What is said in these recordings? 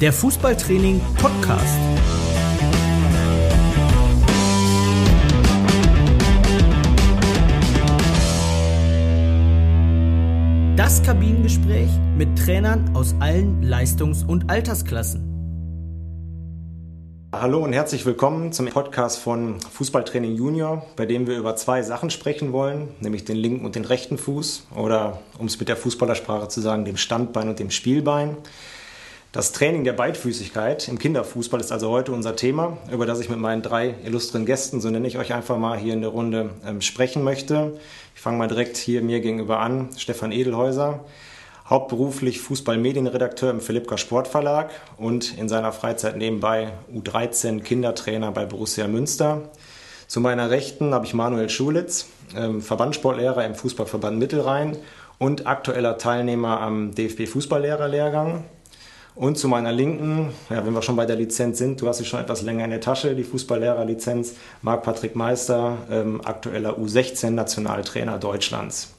der Fußballtraining Podcast. Das Kabinengespräch mit Trainern aus allen Leistungs- und Altersklassen. Hallo und herzlich willkommen zum Podcast von Fußballtraining Junior, bei dem wir über zwei Sachen sprechen wollen, nämlich den linken und den rechten Fuß oder, um es mit der Fußballersprache zu sagen, dem Standbein und dem Spielbein. Das Training der Beidfüßigkeit im Kinderfußball ist also heute unser Thema, über das ich mit meinen drei illustren Gästen, so nenne ich euch einfach mal hier in der Runde, ähm, sprechen möchte. Ich fange mal direkt hier mir gegenüber an. Stefan Edelhäuser, hauptberuflich Fußballmedienredakteur im Philippka Sportverlag und in seiner Freizeit nebenbei U13 Kindertrainer bei Borussia Münster. Zu meiner Rechten habe ich Manuel Schulitz, ähm, Verbandssportlehrer im Fußballverband Mittelrhein und aktueller Teilnehmer am DFB Fußballlehrerlehrgang. Und zu meiner Linken, ja, wenn wir schon bei der Lizenz sind, du hast sie schon etwas länger in der Tasche, die Fußballlehrerlizenz, Marc-Patrick Meister, ähm, aktueller U16-Nationaltrainer Deutschlands.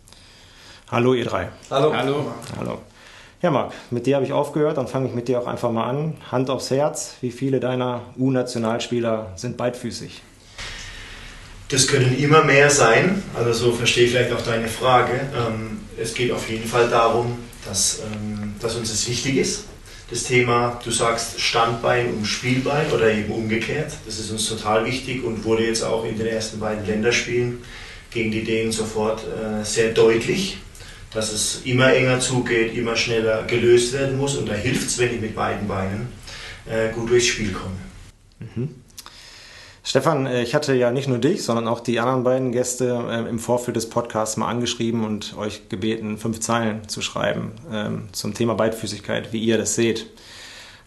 Hallo ihr drei. Hallo. Hallo. Hallo. Ja, Marc, mit dir habe ich aufgehört, dann fange ich mit dir auch einfach mal an. Hand aufs Herz, wie viele deiner U-Nationalspieler sind beidfüßig? Das können immer mehr sein, also so verstehe ich vielleicht auch deine Frage. Ähm, es geht auf jeden Fall darum, dass, ähm, dass uns das wichtig ist. Das Thema, du sagst Standbein und Spielbein oder eben umgekehrt, das ist uns total wichtig und wurde jetzt auch in den ersten beiden Länderspielen gegen die Dänen sofort äh, sehr deutlich dass es immer enger zugeht, immer schneller gelöst werden muss. Und da hilft es, wenn ich mit beiden Beinen äh, gut durchs Spiel komme. Mhm. Stefan, äh, ich hatte ja nicht nur dich, sondern auch die anderen beiden Gäste äh, im Vorfeld des Podcasts mal angeschrieben und euch gebeten, fünf Zeilen zu schreiben ähm, zum Thema Beidfüßigkeit, wie ihr das seht.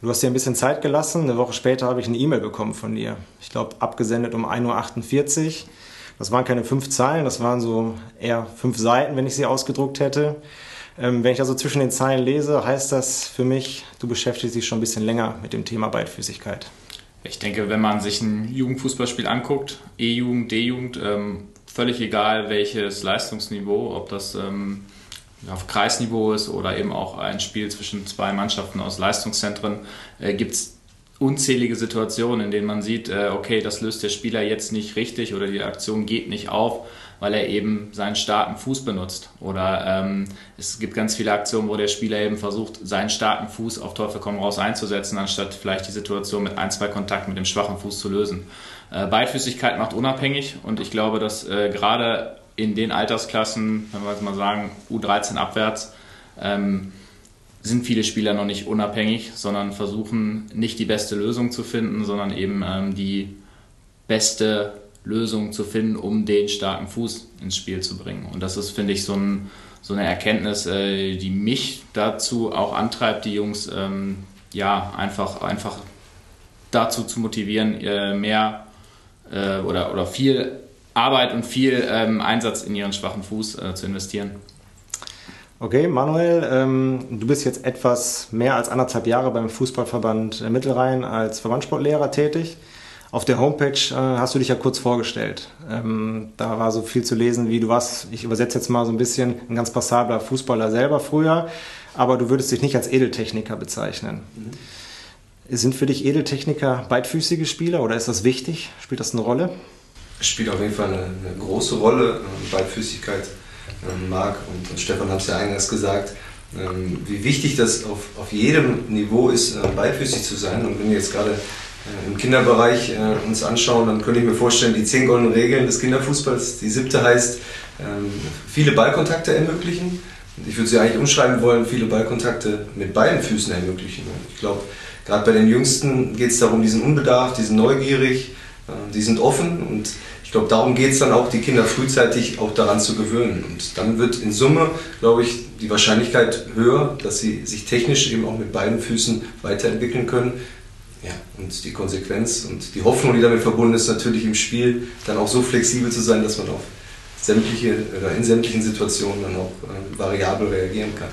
Du hast dir ein bisschen Zeit gelassen. Eine Woche später habe ich eine E-Mail bekommen von dir. Ich glaube, abgesendet um 1.48 Uhr. Das waren keine fünf Zeilen, das waren so eher fünf Seiten, wenn ich sie ausgedruckt hätte. Ähm, wenn ich also zwischen den Zeilen lese, heißt das für mich, du beschäftigst dich schon ein bisschen länger mit dem Thema Beidfüßigkeit. Ich denke, wenn man sich ein Jugendfußballspiel anguckt, E-Jugend, D-Jugend, ähm, völlig egal welches Leistungsniveau, ob das ähm, auf Kreisniveau ist oder eben auch ein Spiel zwischen zwei Mannschaften aus Leistungszentren, äh, gibt es unzählige Situationen, in denen man sieht, äh, okay, das löst der Spieler jetzt nicht richtig oder die Aktion geht nicht auf, weil er eben seinen starken Fuß benutzt. Oder ähm, es gibt ganz viele Aktionen, wo der Spieler eben versucht, seinen starken Fuß auf Teufel komm raus einzusetzen, anstatt vielleicht die Situation mit ein, zwei Kontakten mit dem schwachen Fuß zu lösen. Äh, Beidfüßigkeit macht unabhängig und ich glaube, dass äh, gerade in den Altersklassen, wenn wir jetzt mal sagen, U13 abwärts, ähm, sind viele Spieler noch nicht unabhängig, sondern versuchen nicht die beste Lösung zu finden, sondern eben ähm, die beste Lösung zu finden, um den starken Fuß ins Spiel zu bringen. Und das ist, finde ich, so, ein, so eine Erkenntnis, äh, die mich dazu auch antreibt, die Jungs ähm, ja einfach, einfach dazu zu motivieren, äh, mehr äh, oder, oder viel Arbeit und viel ähm, Einsatz in ihren schwachen Fuß äh, zu investieren. Okay, Manuel, ähm, du bist jetzt etwas mehr als anderthalb Jahre beim Fußballverband Mittelrhein als Verbandssportlehrer tätig. Auf der Homepage äh, hast du dich ja kurz vorgestellt. Ähm, da war so viel zu lesen, wie du warst, ich übersetze jetzt mal so ein bisschen, ein ganz passabler Fußballer selber früher, aber du würdest dich nicht als Edeltechniker bezeichnen. Mhm. Sind für dich Edeltechniker beidfüßige Spieler oder ist das wichtig? Spielt das eine Rolle? Es spielt auf jeden Fall eine, eine große Rolle, Beidfüßigkeit ähm, Marc und, Stefan haben es ja eingangs gesagt, ähm, wie wichtig das auf, auf jedem Niveau ist, äh, beidfüßig zu sein. Und wenn wir jetzt gerade im Kinderbereich äh, uns anschauen, dann könnte ich mir vorstellen, die zehn goldenen Regeln des Kinderfußballs, die siebte heißt, ähm, viele Ballkontakte ermöglichen. Ich würde sie eigentlich umschreiben wollen, viele Ballkontakte mit beiden Füßen ermöglichen. Ich glaube, gerade bei den Jüngsten geht es darum, die sind unbedarft, die sind neugierig, die sind offen und ich glaube, darum geht es dann auch, die Kinder frühzeitig auch daran zu gewöhnen. Und dann wird in Summe, glaube ich, die Wahrscheinlichkeit höher, dass sie sich technisch eben auch mit beiden Füßen weiterentwickeln können. Ja, und die Konsequenz und die Hoffnung, die damit verbunden ist, natürlich im Spiel dann auch so flexibel zu sein, dass man auf sämtliche oder in sämtlichen Situationen dann auch äh, variabel reagieren kann.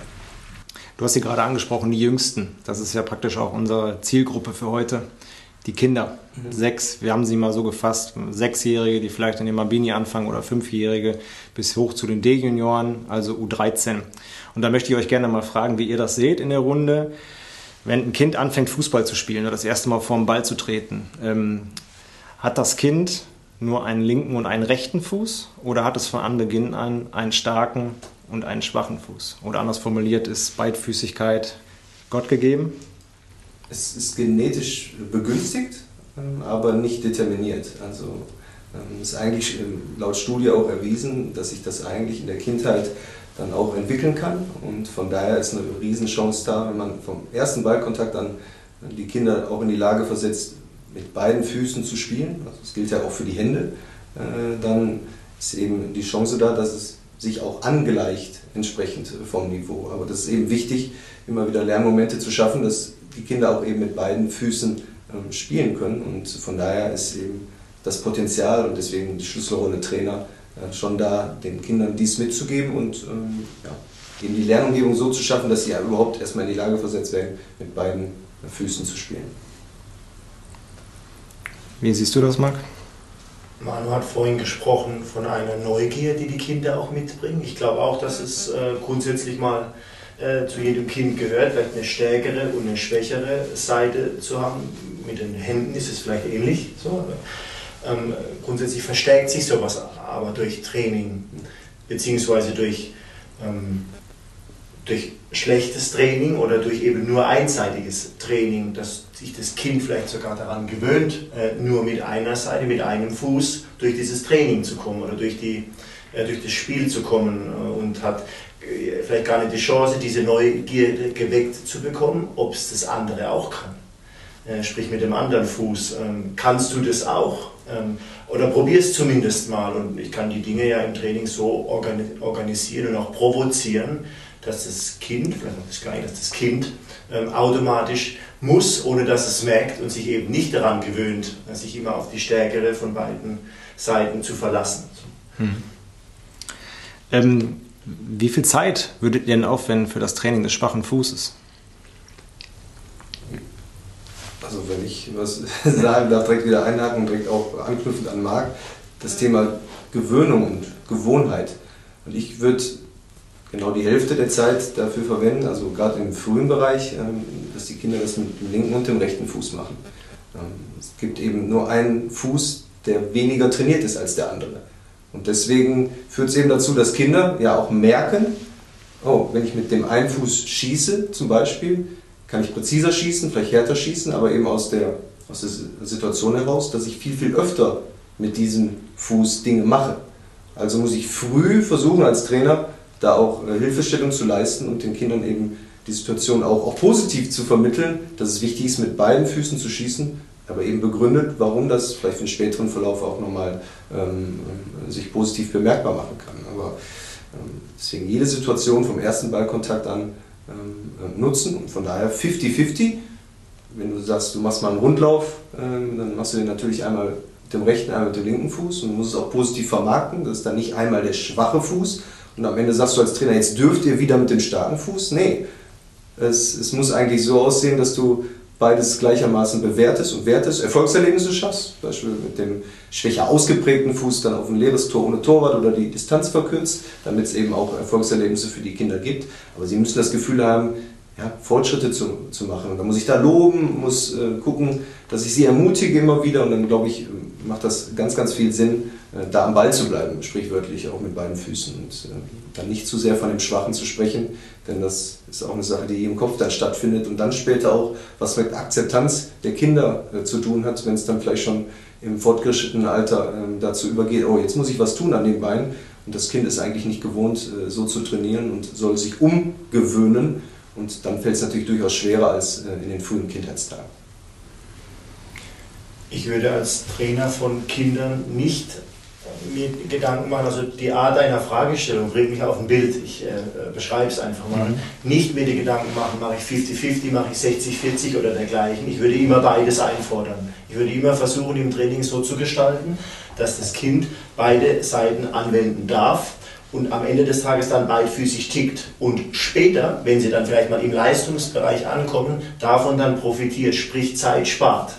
Du hast sie gerade angesprochen, die Jüngsten. Das ist ja praktisch auch unsere Zielgruppe für heute die Kinder. Mhm. Sechs, wir haben sie mal so gefasst, Sechsjährige, die vielleicht in den Mabini anfangen oder Fünfjährige bis hoch zu den D-Junioren, also U13. Und da möchte ich euch gerne mal fragen, wie ihr das seht in der Runde. Wenn ein Kind anfängt, Fußball zu spielen oder das erste Mal vor dem Ball zu treten, ähm, hat das Kind nur einen linken und einen rechten Fuß oder hat es von Anbeginn an einen starken und einen schwachen Fuß? Oder anders formuliert, ist Beidfüßigkeit Gott gegeben? Es ist genetisch begünstigt, aber nicht determiniert. Also ähm, ist eigentlich ähm, laut Studie auch erwiesen, dass sich das eigentlich in der Kindheit dann auch entwickeln kann und von daher ist eine Riesenchance da, wenn man vom ersten Ballkontakt an die Kinder auch in die Lage versetzt, mit beiden Füßen zu spielen, also das gilt ja auch für die Hände, äh, dann ist eben die Chance da, dass es sich auch angleicht entsprechend vom Niveau. Aber das ist eben wichtig, immer wieder Lernmomente zu schaffen, dass die Kinder auch eben mit beiden Füßen ähm, spielen können. Und von daher ist eben das Potenzial und deswegen die Schlüsselrolle Trainer schon da, den Kindern dies mitzugeben und ähm, ja, eben die Lernumgebung so zu schaffen, dass sie ja überhaupt erstmal in die Lage versetzt werden, mit beiden Füßen zu spielen. Wie siehst du das, Marc? Manu hat vorhin gesprochen von einer Neugier, die die Kinder auch mitbringen. Ich glaube auch, dass es äh, grundsätzlich mal äh, zu jedem Kind gehört, vielleicht eine stärkere und eine schwächere Seite zu haben. Mit den Händen ist es vielleicht ähnlich. So. Ähm, grundsätzlich verstärkt sich sowas aber durch Training, beziehungsweise durch ähm, durch schlechtes Training oder durch eben nur einseitiges Training, dass sich das Kind vielleicht sogar daran gewöhnt, äh, nur mit einer Seite, mit einem Fuß durch dieses Training zu kommen oder durch, die, äh, durch das Spiel zu kommen äh, und hat vielleicht gar nicht die Chance, diese Neugierde geweckt zu bekommen, ob es das andere auch kann. Sprich mit dem anderen Fuß. Ähm, kannst du das auch? Oder probier es zumindest mal. Und ich kann die Dinge ja im Training so organisieren und auch provozieren, dass das Kind, vielleicht auch das Gleiche, dass das Kind ähm, automatisch muss, ohne dass es merkt und sich eben nicht daran gewöhnt, sich immer auf die stärkere von beiden Seiten zu verlassen. Hm. Ähm, wie viel Zeit würdet ihr denn aufwenden für das Training des schwachen Fußes? Also wenn ich was sagen darf, direkt wieder einhaken und direkt auch anknüpfend an Marc, das Thema Gewöhnung und Gewohnheit. Und ich würde genau die Hälfte der Zeit dafür verwenden, also gerade im frühen Bereich, ähm, dass die Kinder das mit dem linken und dem rechten Fuß machen. Ähm, es gibt eben nur einen Fuß, der weniger trainiert ist als der andere. Und deswegen führt es eben dazu, dass Kinder ja auch merken, oh, wenn ich mit dem einen Fuß schieße zum Beispiel, kann ich präziser schießen, vielleicht härter schießen, aber eben aus der, aus der Situation heraus, dass ich viel, viel öfter mit diesem Fuß Dinge mache. Also muss ich früh versuchen als Trainer, da auch äh, Hilfestellung zu leisten und den Kindern eben die Situation auch, auch positiv zu vermitteln, dass es wichtig ist, mit beiden Füßen zu schießen, aber eben begründet, warum das vielleicht den späteren Verlauf auch nochmal ähm, äh, sich positiv bemerkbar machen kann. Aber ähm, deswegen jede Situation vom ersten Ballkontakt an ähm, äh, nutzen und von daher 50-50. Wenn du sagst, du machst mal einen Rundlauf, ähm, dann machst du den natürlich einmal mit dem rechten, einmal mit dem linken Fuß und musst es auch positiv vermarkten. Das ist dann nicht einmal der schwache Fuß, und am Ende sagst du als Trainer, jetzt dürft ihr wieder mit dem starken Fuß. Nee, es, es muss eigentlich so aussehen, dass du beides gleichermaßen bewertest und wertest, Erfolgserlebnisse schaffst, zum Beispiel mit dem schwächer ausgeprägten Fuß dann auf ein leeres Tor ohne Torwart oder die Distanz verkürzt, damit es eben auch Erfolgserlebnisse für die Kinder gibt. Aber sie müssen das Gefühl haben, ja, Fortschritte zu, zu machen. Und da muss ich da loben, muss äh, gucken, dass ich sie ermutige immer wieder und dann glaube ich, macht das ganz, ganz viel Sinn, äh, da am Ball zu bleiben, sprichwörtlich auch mit beiden Füßen und äh, dann nicht zu sehr von dem Schwachen zu sprechen, denn das ist auch eine Sache, die im Kopf dann stattfindet und dann später auch was mit Akzeptanz der Kinder äh, zu tun hat, wenn es dann vielleicht schon im fortgeschrittenen Alter ähm, dazu übergeht, oh, jetzt muss ich was tun an den Beinen und das Kind ist eigentlich nicht gewohnt, so zu trainieren und soll sich umgewöhnen und dann fällt es natürlich durchaus schwerer als in den frühen Kindheitstagen. Ich würde als Trainer von Kindern nicht mir Gedanken machen, also die Art deiner Fragestellung bringt mich auf ein Bild, ich äh, beschreibe es einfach mal. Mhm. Nicht mir die Gedanken machen, mache ich 50-50, mache ich 60-40 oder dergleichen. Ich würde immer beides einfordern. Ich würde immer versuchen, im Training so zu gestalten, dass das Kind beide Seiten anwenden darf und am Ende des Tages dann beidfüßig tickt und später, wenn sie dann vielleicht mal im Leistungsbereich ankommen, davon dann profitiert, sprich Zeit spart.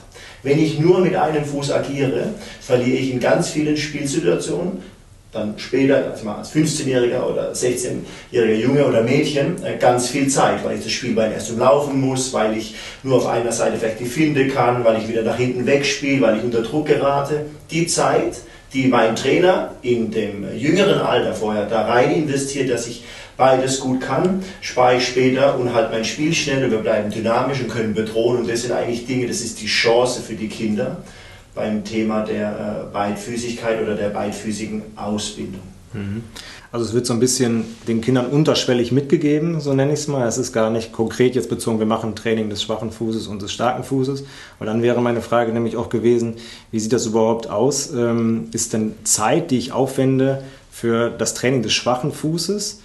Wenn ich nur mit einem Fuß agiere, verliere ich in ganz vielen Spielsituationen dann später, also als 15-Jähriger oder 16-jähriger Junge oder Mädchen, äh, ganz viel Zeit, weil ich das Spielbein erst umlaufen muss, weil ich nur auf einer Seite vielleicht die Finde kann, weil ich wieder nach hinten wegspiele, weil ich unter Druck gerate. Die Zeit, die mein Trainer in dem jüngeren Alter vorher da rein investiert, dass ich beides gut kann, spare ich später und halt mein Spiel schnell und wir bleiben dynamisch und können bedrohen und das sind eigentlich Dinge, das ist die Chance für die Kinder beim Thema der äh, Beidfüßigkeit oder der beidfüßigen Ausbildung. Mhm. Also es wird so ein bisschen den Kindern unterschwellig mitgegeben, so nenne ich es mal. Es ist gar nicht konkret jetzt bezogen, wir machen Training des schwachen Fußes und des starken Fußes. Und dann wäre meine Frage nämlich auch gewesen, wie sieht das überhaupt aus? Ähm, ist denn Zeit, die ich aufwende für das Training des schwachen Fußes,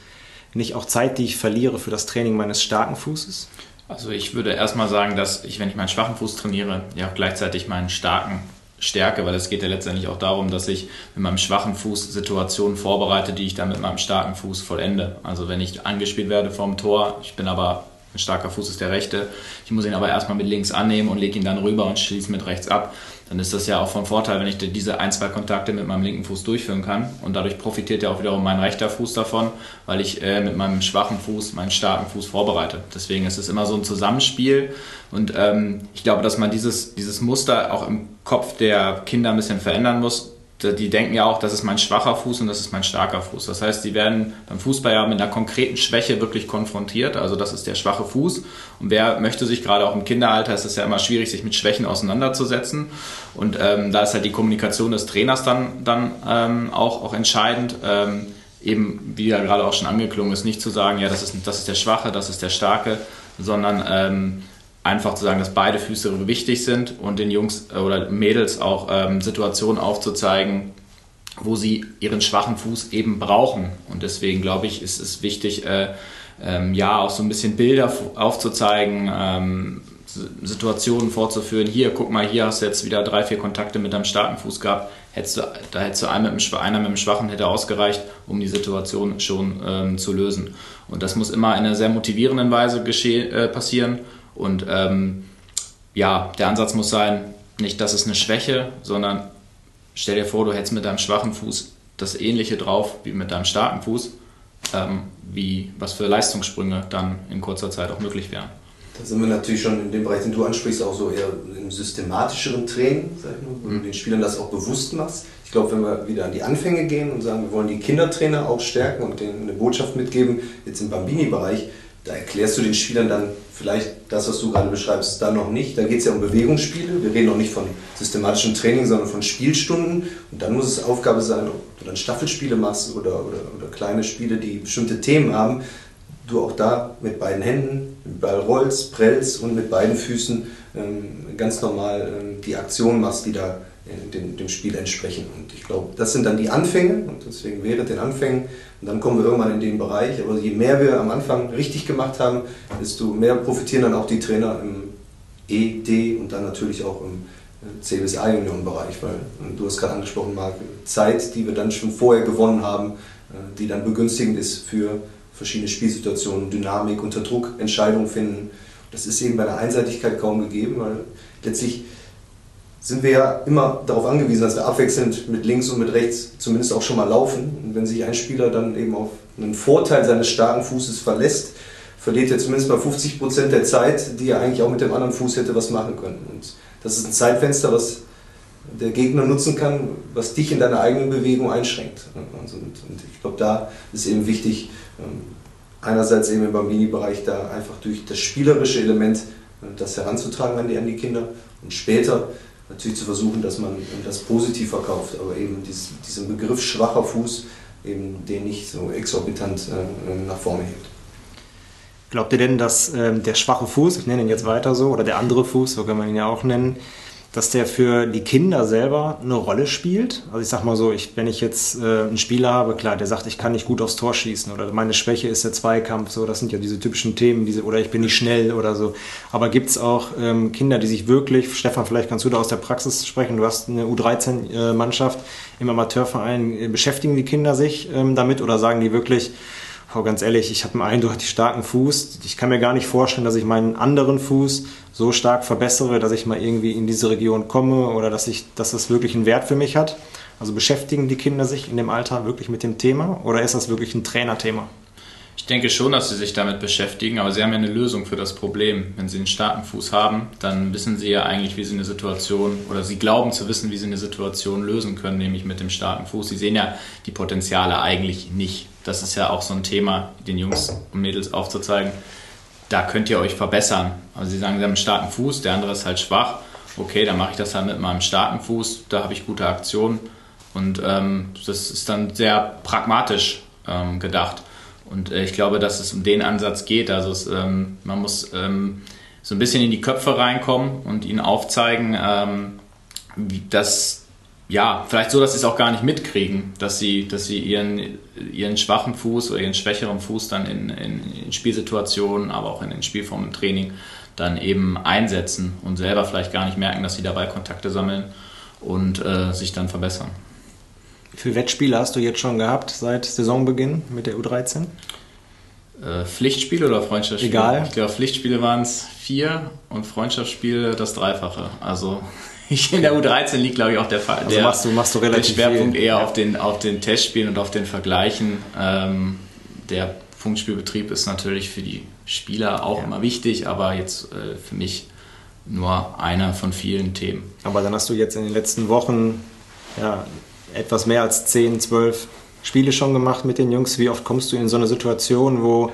nicht auch Zeit, die ich verliere für das Training meines starken Fußes? Also ich würde erstmal sagen, dass ich, wenn ich meinen schwachen Fuß trainiere, ja auch gleichzeitig meinen starken stärke, weil es geht ja letztendlich auch darum, dass ich mit meinem schwachen Fuß Situationen vorbereite, die ich dann mit meinem starken Fuß vollende. Also wenn ich angespielt werde vom Tor, ich bin aber ein starker Fuß ist der rechte, ich muss ihn aber erstmal mit links annehmen und lege ihn dann rüber und schließe mit rechts ab dann ist das ja auch von Vorteil, wenn ich diese ein, zwei Kontakte mit meinem linken Fuß durchführen kann. Und dadurch profitiert ja auch wiederum mein rechter Fuß davon, weil ich äh, mit meinem schwachen Fuß meinen starken Fuß vorbereite. Deswegen ist es immer so ein Zusammenspiel. Und ähm, ich glaube, dass man dieses, dieses Muster auch im Kopf der Kinder ein bisschen verändern muss, die denken ja auch, das ist mein schwacher Fuß und das ist mein starker Fuß. Das heißt, die werden beim Fußball ja mit einer konkreten Schwäche wirklich konfrontiert. Also das ist der schwache Fuß. Und wer möchte sich gerade auch im Kinderalter, ist es ja immer schwierig, sich mit Schwächen auseinanderzusetzen. Und ähm, da ist halt die Kommunikation des Trainers dann, dann ähm, auch, auch entscheidend. Ähm, eben, wie ja gerade auch schon angeklungen ist, nicht zu sagen, ja, das ist, das ist der Schwache, das ist der Starke, sondern ähm, einfach zu sagen, dass beide Füße wichtig sind und den Jungs äh, oder Mädels auch ähm, Situationen aufzuzeigen, wo sie ihren schwachen Fuß eben brauchen. Und deswegen glaube ich, ist es wichtig, äh, ähm, ja, auch so ein bisschen Bilder aufzuzeigen, ähm, Situationen vorzuführen. Hier, guck mal, hier hast du jetzt wieder drei, vier Kontakte mit deinem starken Fuß gehabt. Hättest du, da hättest du einer mit, dem, einer mit dem Schwachen hätte ausgereicht, um die Situation schon ähm, zu lösen. Und das muss immer in einer sehr motivierenden Weise äh, passieren und ähm, ja, der Ansatz muss sein, nicht, das ist eine Schwäche, sondern stell dir vor, du hättest mit deinem schwachen Fuß das Ähnliche drauf wie mit deinem starken Fuß, ähm, wie was für Leistungssprünge dann in kurzer Zeit auch möglich wären. Da sind wir natürlich schon in dem Bereich, den du ansprichst, auch so eher im systematischeren Training, sag ich mal, wo mhm. du den Spielern das auch bewusst machst. Ich glaube, wenn wir wieder an die Anfänge gehen und sagen, wir wollen die Kindertrainer auch stärken und denen eine Botschaft mitgeben, jetzt im Bambini-Bereich, da erklärst du den Spielern dann vielleicht das, was du gerade beschreibst, dann noch nicht. Da geht es ja um Bewegungsspiele. Wir reden noch nicht von systematischem Training, sondern von Spielstunden. Und dann muss es Aufgabe sein, ob du dann Staffelspiele machst oder, oder, oder kleine Spiele, die bestimmte Themen haben. Du auch da mit beiden Händen, mit Ball rollst, prellst und mit beiden Füßen ähm, ganz normal ähm, die Aktion machst, die da dem, dem Spiel entsprechen. Und ich glaube, das sind dann die Anfänge und deswegen während den Anfängen und dann kommen wir irgendwann in den Bereich. Aber je mehr wir am Anfang richtig gemacht haben, desto mehr profitieren dann auch die Trainer im E, D und dann natürlich auch im C bis A Juniorenbereich, weil du hast gerade angesprochen, Marc, Zeit, die wir dann schon vorher gewonnen haben, äh, die dann begünstigend ist für verschiedene Spielsituationen, Dynamik, unter Druck, Entscheidungen finden. Das ist eben bei der Einseitigkeit kaum gegeben, weil letztlich sind wir ja immer darauf angewiesen, dass wir abwechselnd mit links und mit rechts zumindest auch schon mal laufen. Und wenn sich ein Spieler dann eben auf einen Vorteil seines starken Fußes verlässt, verliert er zumindest mal 50 Prozent der Zeit, die er eigentlich auch mit dem anderen Fuß hätte was machen können. Und das ist ein Zeitfenster, was der Gegner nutzen kann, was dich in deiner eigenen Bewegung einschränkt. Und, ich glaube, da ist eben wichtig, ähm, einerseits eben im Bambini-Bereich da einfach durch das spielerische Element äh, das heranzutragen an die, an die Kinder und später natürlich zu versuchen, dass man das positiv verkauft, aber eben diesen Begriff schwacher Fuß eben den nicht so exorbitant äh, nach vorne hebt. Glaubt ihr denn, dass ähm, der schwache Fuß, ich nenne ihn jetzt weiter so, oder der andere Fuß, so kann man ihn ja auch nennen, dass der für die Kinder selber eine Rolle spielt. Also ich sag mal so, ich, wenn ich jetzt äh, einen Spieler habe, klar, der sagt, ich kann nicht gut aufs Tor schießen oder meine Schwäche ist der Zweikampf, so, das sind ja diese typischen Themen, diese, oder ich bin nicht schnell oder so. Aber gibt es auch ähm, Kinder, die sich wirklich, Stefan, vielleicht kannst du da aus der Praxis sprechen, du hast eine U13-Mannschaft im Amateurverein, äh, beschäftigen die Kinder sich ähm, damit oder sagen die wirklich, Oh, ganz ehrlich, ich habe einen eindeutig starken Fuß. Ich kann mir gar nicht vorstellen, dass ich meinen anderen Fuß so stark verbessere, dass ich mal irgendwie in diese Region komme oder dass, ich, dass das wirklich einen Wert für mich hat. Also beschäftigen die Kinder sich in dem Alter wirklich mit dem Thema oder ist das wirklich ein Trainerthema? Ich denke schon, dass sie sich damit beschäftigen, aber sie haben ja eine Lösung für das Problem. Wenn sie einen starken Fuß haben, dann wissen sie ja eigentlich, wie sie eine Situation oder sie glauben zu wissen, wie sie eine Situation lösen können, nämlich mit dem starken Fuß. Sie sehen ja die Potenziale eigentlich nicht. Das ist ja auch so ein Thema, den Jungs und Mädels aufzuzeigen. Da könnt ihr euch verbessern. Also sie sagen, sie haben einen starken Fuß, der andere ist halt schwach. Okay, dann mache ich das halt mit meinem starken Fuß. Da habe ich gute Aktionen. Und ähm, das ist dann sehr pragmatisch ähm, gedacht. Und äh, ich glaube, dass es um den Ansatz geht. Also es, ähm, man muss ähm, so ein bisschen in die Köpfe reinkommen und ihnen aufzeigen, ähm, dass ja, vielleicht so, dass sie es auch gar nicht mitkriegen, dass sie, dass sie ihren, ihren schwachen Fuß oder ihren schwächeren Fuß dann in, in, in Spielsituationen, aber auch in den Spielformen im Training dann eben einsetzen und selber vielleicht gar nicht merken, dass sie dabei Kontakte sammeln und äh, sich dann verbessern. Wie viele Wettspiele hast du jetzt schon gehabt seit Saisonbeginn mit der U13? Äh, Pflichtspiele oder Freundschaftsspiele? Egal. Ich glaube, Pflichtspiele waren es vier und Freundschaftsspiele das Dreifache. Also in der U13 liegt, glaube ich, auch der, Fall. also machst du, machst du relativ der Schwerpunkt viel. eher auf, den, auf den Testspielen und auf den Vergleichen. Ähm, der Punktspielbetrieb ist natürlich für die Spieler auch Ja. immer wichtig, aber jetzt äh, für mich nur einer von vielen Themen. Aber dann hast du jetzt in den letzten Wochen ja, etwas mehr als 10, 12 Spiele schon gemacht mit den Jungs. Wie oft kommst du in so eine Situation, wo,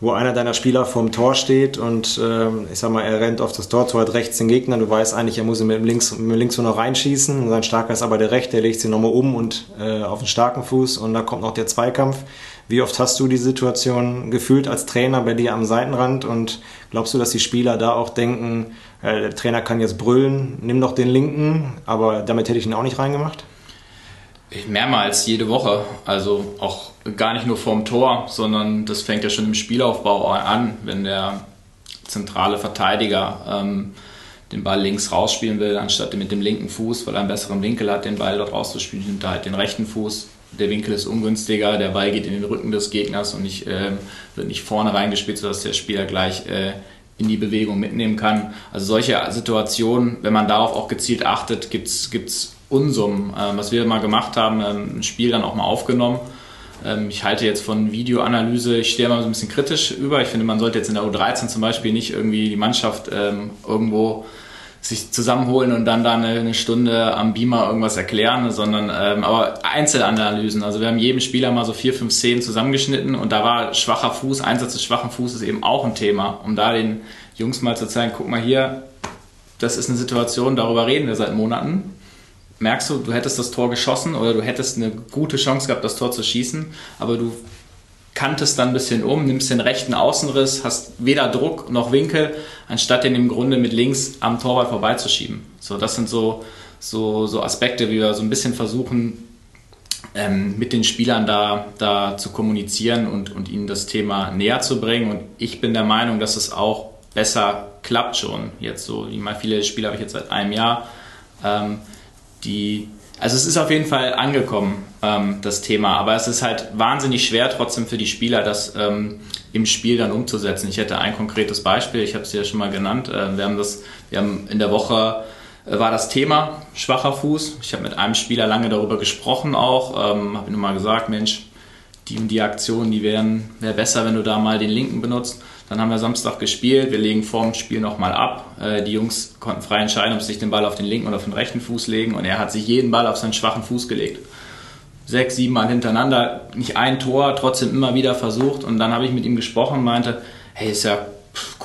wo einer deiner Spieler vorm Tor steht und ähm, ich sag mal, er rennt auf das Tor, Tor hat rechts den Gegner, du weißt eigentlich, er muss ihn mit dem Links, mit dem Links nur noch reinschießen sein starker ist aber der rechte, der legt sie nochmal um und äh, auf den starken Fuß und da kommt noch der Zweikampf. Wie oft hast du die Situation gefühlt als Trainer bei dir am Seitenrand und glaubst du, dass die Spieler da auch denken, äh, der Trainer kann jetzt brüllen, nimm doch den linken, aber damit hätte ich ihn auch nicht reingemacht? Mehrmals jede Woche, also auch gar nicht nur vorm Tor, sondern das fängt ja schon im Spielaufbau an, wenn der zentrale Verteidiger ähm, den Ball links rausspielen will, anstatt mit dem linken Fuß, weil er einen besseren Winkel hat, den Ball dort rauszuspielen, nimmt er halt den rechten Fuß. Der Winkel ist ungünstiger, der Ball geht in den Rücken des Gegners und nicht, ähm, wird nicht vorne reingespielt, sodass der Spieler gleich äh, in die Bewegung mitnehmen kann. Also solche Situationen, wenn man darauf auch gezielt achtet, gibt es Unsummen. Ähm, was wir mal gemacht haben, ähm, ein Spiel dann auch mal aufgenommen. Ähm, ich halte jetzt von Videoanalyse, ich stehe mal so ein bisschen kritisch über. Ich finde, man sollte jetzt in der U13 zum Beispiel nicht irgendwie die Mannschaft ähm, irgendwo sich zusammenholen und dann da eine, eine Stunde am Beamer irgendwas erklären, sondern ähm, aber Einzelanalysen. Also wir haben jedem Spieler mal so vier, fünf Szenen zusammengeschnitten und da war schwacher Fuß, Einsatz des schwachen Fußes eben auch ein Thema, um da den Jungs mal zu zeigen, guck mal hier, das ist eine Situation, darüber reden wir seit Monaten. Merkst du, du hättest das Tor geschossen oder du hättest eine gute Chance gehabt, das Tor zu schießen, aber du kantest dann ein bisschen um, nimmst den rechten Außenriss, hast weder Druck noch Winkel, anstatt den im Grunde mit links am Torwart vorbeizuschieben. So, das sind so, so, so Aspekte, wie wir so ein bisschen versuchen, ähm, mit den Spielern da, da zu kommunizieren und, und ihnen das Thema näher zu bringen. Und ich bin der Meinung, dass es auch besser klappt schon. Jetzt so, meine, viele Spieler habe ich jetzt seit einem Jahr. Ähm, die, also es ist auf jeden Fall angekommen, ähm, das Thema, aber es ist halt wahnsinnig schwer trotzdem für die Spieler, das ähm, im Spiel dann umzusetzen. Ich hätte ein konkretes Beispiel, ich habe es ja schon mal genannt. Äh, wir haben das, wir haben in der Woche äh, war das Thema schwacher Fuß. Ich habe mit einem Spieler lange darüber gesprochen auch, ähm, habe ihm mal gesagt, Mensch, die und die Aktion, die wären wäre besser, wenn du da mal den linken benutzt. Dann haben wir Samstag gespielt, wir legen vor dem Spiel nochmal ab. Äh, die Jungs konnten frei entscheiden, ob sie sich den Ball auf den linken oder auf den rechten Fuß legen und er hat sich jeden Ball auf seinen schwachen Fuß gelegt. Sechs, sieben Mal hintereinander, nicht ein Tor, trotzdem immer wieder versucht und dann habe ich mit ihm gesprochen und meinte, hey, ist ja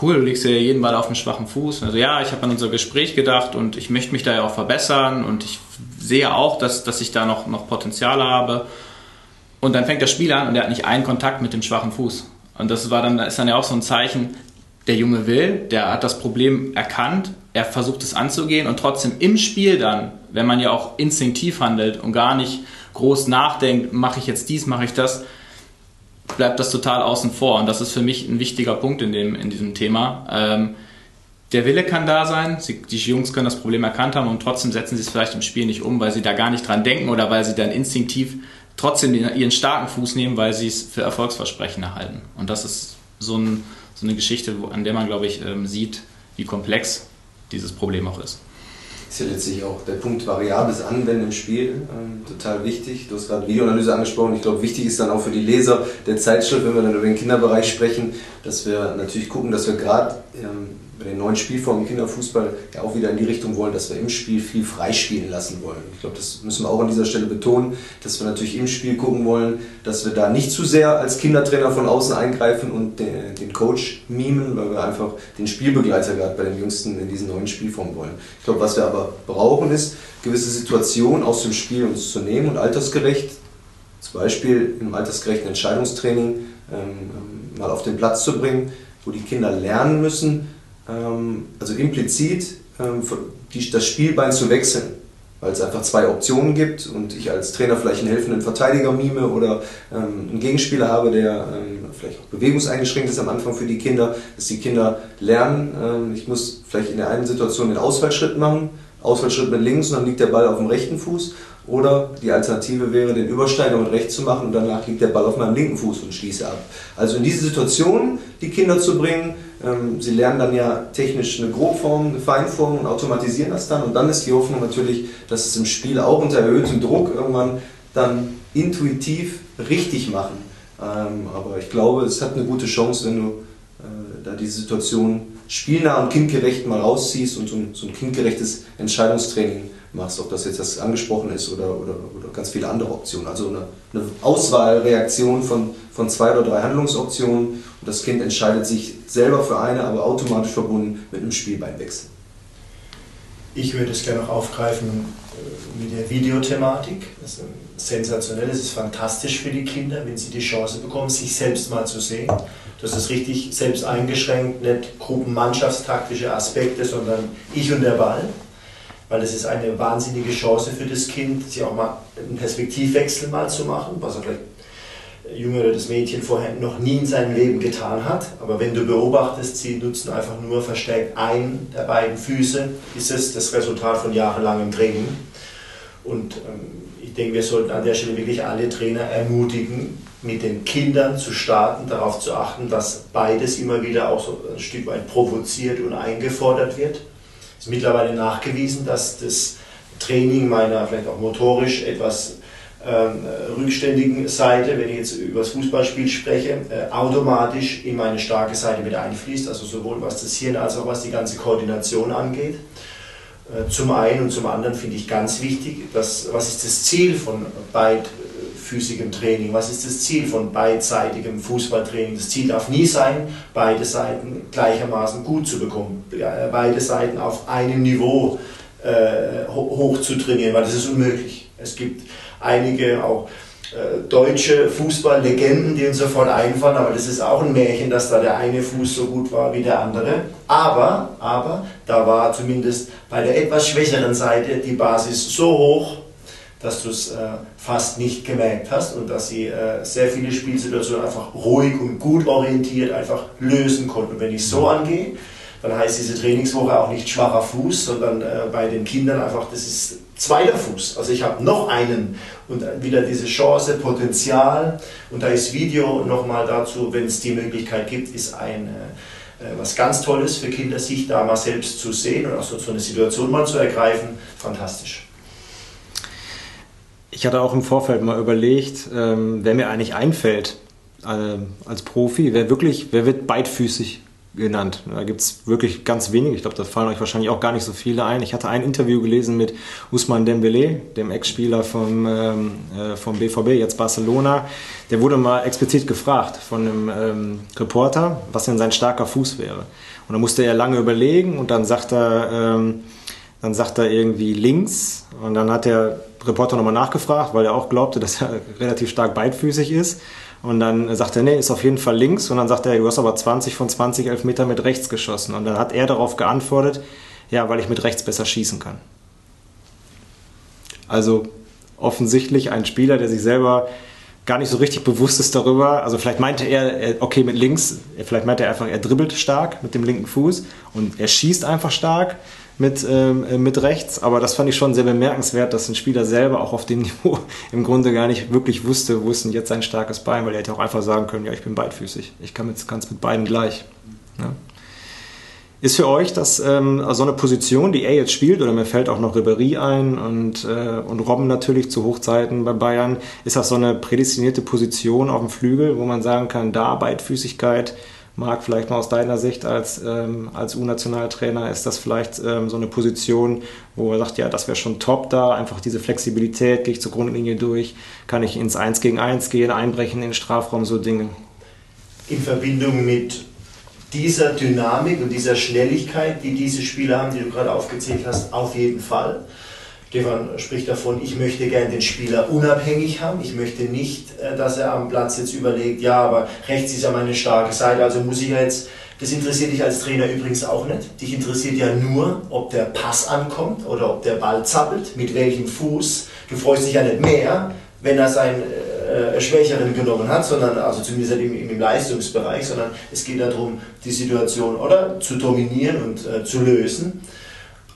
cool, du legst ja jeden Ball auf den schwachen Fuß. Also ja, ich habe an unser Gespräch gedacht und ich möchte mich da ja auch verbessern und ich sehe auch, dass, dass ich da noch, noch Potenzial habe. Und dann fängt das Spiel an und er hat nicht einen Kontakt mit dem schwachen Fuß. Und das war dann, ist dann ja auch so ein Zeichen, der Junge will, der hat das Problem erkannt, er versucht es anzugehen und trotzdem im Spiel dann, wenn man ja auch instinktiv handelt und gar nicht groß nachdenkt, mache ich jetzt dies, mache ich das, bleibt das total außen vor. Und das ist für mich ein wichtiger Punkt in, dem, in diesem Thema. Ähm, der Wille kann da sein, sie, die Jungs können das Problem erkannt haben und trotzdem setzen sie es vielleicht im Spiel nicht um, weil sie da gar nicht dran denken oder weil sie dann instinktiv trotzdem ihren starken Fuß nehmen, weil sie es für Erfolgsversprechen erhalten. Und das ist so, ein, so eine Geschichte, an der man, glaube ich, ähm, sieht, wie komplex dieses Problem auch ist. ist ja letztlich auch der Punkt variables Anwenden im Spiel ähm, total wichtig. Du hast gerade Videoanalyse angesprochen. Ich glaube, wichtig ist dann auch für die Leser der Zeitschrift, wenn wir dann über den Kinderbereich sprechen, dass wir natürlich gucken, dass wir gerade ähm, bei den neuen Spielformen im Kinderfußball ja auch wieder in die Richtung wollen, dass wir im Spiel viel freispielen lassen wollen. Ich glaube, das müssen wir auch an dieser Stelle betonen, dass wir natürlich im Spiel gucken wollen, dass wir da nicht zu sehr als Kindertrainer von außen eingreifen und den, den Coach mimen, weil wir einfach den Spielbegleiter gerade bei den Jüngsten in diesen neuen Spielformen wollen. Ich glaube, was wir aber brauchen, ist, gewisse Situationen aus dem Spiel uns zu nehmen und altersgerecht, zum Beispiel im altersgerechten Entscheidungstraining, ähm, mal auf den Platz zu bringen, wo die Kinder lernen müssen, ähm, also implizit ähm, das Spielbein zu wechseln, weil es einfach zwei Optionen gibt und ich als Trainer vielleicht einen helfenden Verteidiger mime oder ähm, einen Gegenspieler habe, der vielleicht auch bewegungseingeschränkt ist am Anfang für die Kinder, dass die Kinder lernen, ich muss vielleicht in der einen Situation den Ausfallschritt machen, Ausfallschritt mit links und dann liegt der Ball auf dem rechten Fuß. Oder die Alternative wäre, den Übersteiger mit rechts zu machen und danach liegt der Ball auf meinem linken Fuß und schließe ab. Also in diese Situation die Kinder zu bringen, ähm, sie lernen dann ja technisch eine Grobform, eine Feinform und automatisieren das dann. Und dann ist die Hoffnung natürlich, dass es im Spiel auch unter erhöhtem Druck irgendwann dann intuitiv richtig machen. Ähm, aber ich glaube, es hat eine gute Chance, wenn du äh, da diese Situation spielnah und kindgerecht mal rausziehst und so ein, so ein kindgerechtes Entscheidungstraining machst, ob das jetzt das angesprochen ist oder, oder, oder ganz viele andere Optionen. Also eine, eine Auswahlreaktion von, von zwei oder drei Handlungsoptionen und das Kind entscheidet sich selber für eine, aber automatisch verbunden mit einem Spielbeinwechsel. Ich würde es gerne noch aufgreifen äh, mit der Videothematik. Das ist sensationell, es ist fantastisch für die Kinder, wenn sie die Chance bekommen, sich selbst mal zu sehen. Das ist richtig selbst eingeschränkt, nicht gruppenmannschaftstaktische Aspekte, sondern ich und der Ball weil das ist eine wahnsinnige Chance für das Kind, sich auch mal einen Perspektivwechsel mal zu machen, was er vielleicht Junge oder das Mädchen vorher noch nie in seinem Leben getan hat. Aber wenn du beobachtest, sie nutzen einfach nur verstärkt einen der beiden Füße, ist es das Resultat von jahrelangem Training. Und ähm, ich denke, wir sollten an der Stelle wirklich alle Trainer ermutigen, mit den Kindern zu starten, darauf zu achten, dass beides immer wieder auch so ein Stück weit provoziert und eingefordert wird ist mittlerweile nachgewiesen, dass das Training meiner vielleicht auch motorisch etwas ähm, rückständigen Seite, wenn ich jetzt über das Fußballspiel spreche, äh, automatisch in meine starke Seite mit einfließt, also sowohl was das Hirn als auch was die ganze Koordination angeht. Äh, zum einen und zum anderen finde ich ganz wichtig, dass, was ist das Ziel von beid, beidfüßigem Training? Was ist das Ziel von beidseitigem Fußballtraining? Das Ziel darf nie sein, beide Seiten gleichermaßen gut zu bekommen, beide Seiten auf einem Niveau äh, hoch zu trainieren, weil das ist unmöglich. Es gibt einige auch äh, deutsche Fußballlegenden, die uns sofort einfallen, aber das ist auch ein Märchen, dass da der eine Fuß so gut war wie der andere. Aber, aber da war zumindest bei der etwas schwächeren Seite die Basis so hoch, dass du es äh, fast nicht gemerkt hast und dass sie äh, sehr viele Spielsituationen einfach ruhig und gut orientiert einfach lösen konnten. Und wenn ich so angehe, dann heißt diese Trainingswoche auch nicht schwacher Fuß, sondern äh, bei den Kindern einfach, das ist zweiter Fuß. Also ich habe noch einen und wieder diese Chance, Potenzial und da ist Video nochmal dazu, wenn es die Möglichkeit gibt, ist ein äh, äh, was ganz Tolles für Kinder, sich da mal selbst zu sehen und auch so, so eine Situation mal zu ergreifen. Fantastisch. Ich hatte auch im Vorfeld mal überlegt, ähm, wer mir eigentlich einfällt äh, als Profi, wer wirklich, wer wird beidfüßig genannt. Da gibt es wirklich ganz wenige. Ich glaube, da fallen euch wahrscheinlich auch gar nicht so viele ein. Ich hatte ein Interview gelesen mit Usman Dembele, dem Ex-Spieler vom, ähm, äh, vom BVB, jetzt Barcelona. Der wurde mal explizit gefragt von einem ähm, Reporter, was denn sein starker Fuß wäre. Und da musste er lange überlegen und dann sagt er, ähm, dann sagt er irgendwie links und dann hat der Reporter nochmal nachgefragt, weil er auch glaubte, dass er relativ stark beidfüßig ist. Und dann sagt er, nee, ist auf jeden Fall links. Und dann sagt er, du hast aber 20 von 20 Elfmeter mit rechts geschossen. Und dann hat er darauf geantwortet, ja, weil ich mit rechts besser schießen kann. Also offensichtlich ein Spieler, der sich selber gar nicht so richtig bewusst ist darüber. Also vielleicht meinte er, okay, mit links, vielleicht meinte er einfach, er dribbelt stark mit dem linken Fuß und er schießt einfach stark mit, ähm, äh, mit rechts. Aber das fand ich schon sehr bemerkenswert, dass ein Spieler selber auch auf dem Niveau im Grunde gar nicht wirklich wusste, wo ist denn jetzt sein starkes Bein, weil er hätte auch einfach sagen können, ja, ich bin beidfüßig. Ich kann es mit beiden gleich. Ja. Ist für euch das ähm, so eine Position, die er jetzt spielt, oder mir fällt auch noch Ribéry ein und, äh, und Robben natürlich zu Hochzeiten bei Bayern, ist das so eine prädestinierte Position auf dem Flügel, wo man sagen kann, da Beidfüßigkeit, Marc, vielleicht mal aus deiner Sicht als, ähm, als U-Nationaltrainer, ist das vielleicht ähm, so eine Position, wo er sagt, ja, das wäre schon top da, einfach diese Flexibilität, gehe ich zur Grundlinie durch, kann ich ins 1 gegen 1 gehen, einbrechen in den Strafraum, so Dinge. In Verbindung mit dieser Dynamik und dieser Schnelligkeit, die diese Spieler haben, die du gerade aufgezählt hast, auf jeden Fall. Stefan spricht davon, ich möchte gerne den Spieler unabhängig haben. Ich möchte nicht, äh, dass er am Platz jetzt überlegt, ja, aber rechts ist ja meine starke Seite, also muss ich jetzt, das interessiert dich als Trainer übrigens auch nicht. Dich interessiert ja nur, ob der Pass ankommt oder ob der Ball zappelt, mit welchem Fuß. Du freust dich ja nicht mehr, wenn er seinen äh, Schwächeren genommen hat, sondern also zumindest im, im, Leistungsbereich, sondern es geht darum, die Situation oder zu dominieren und äh, zu lösen.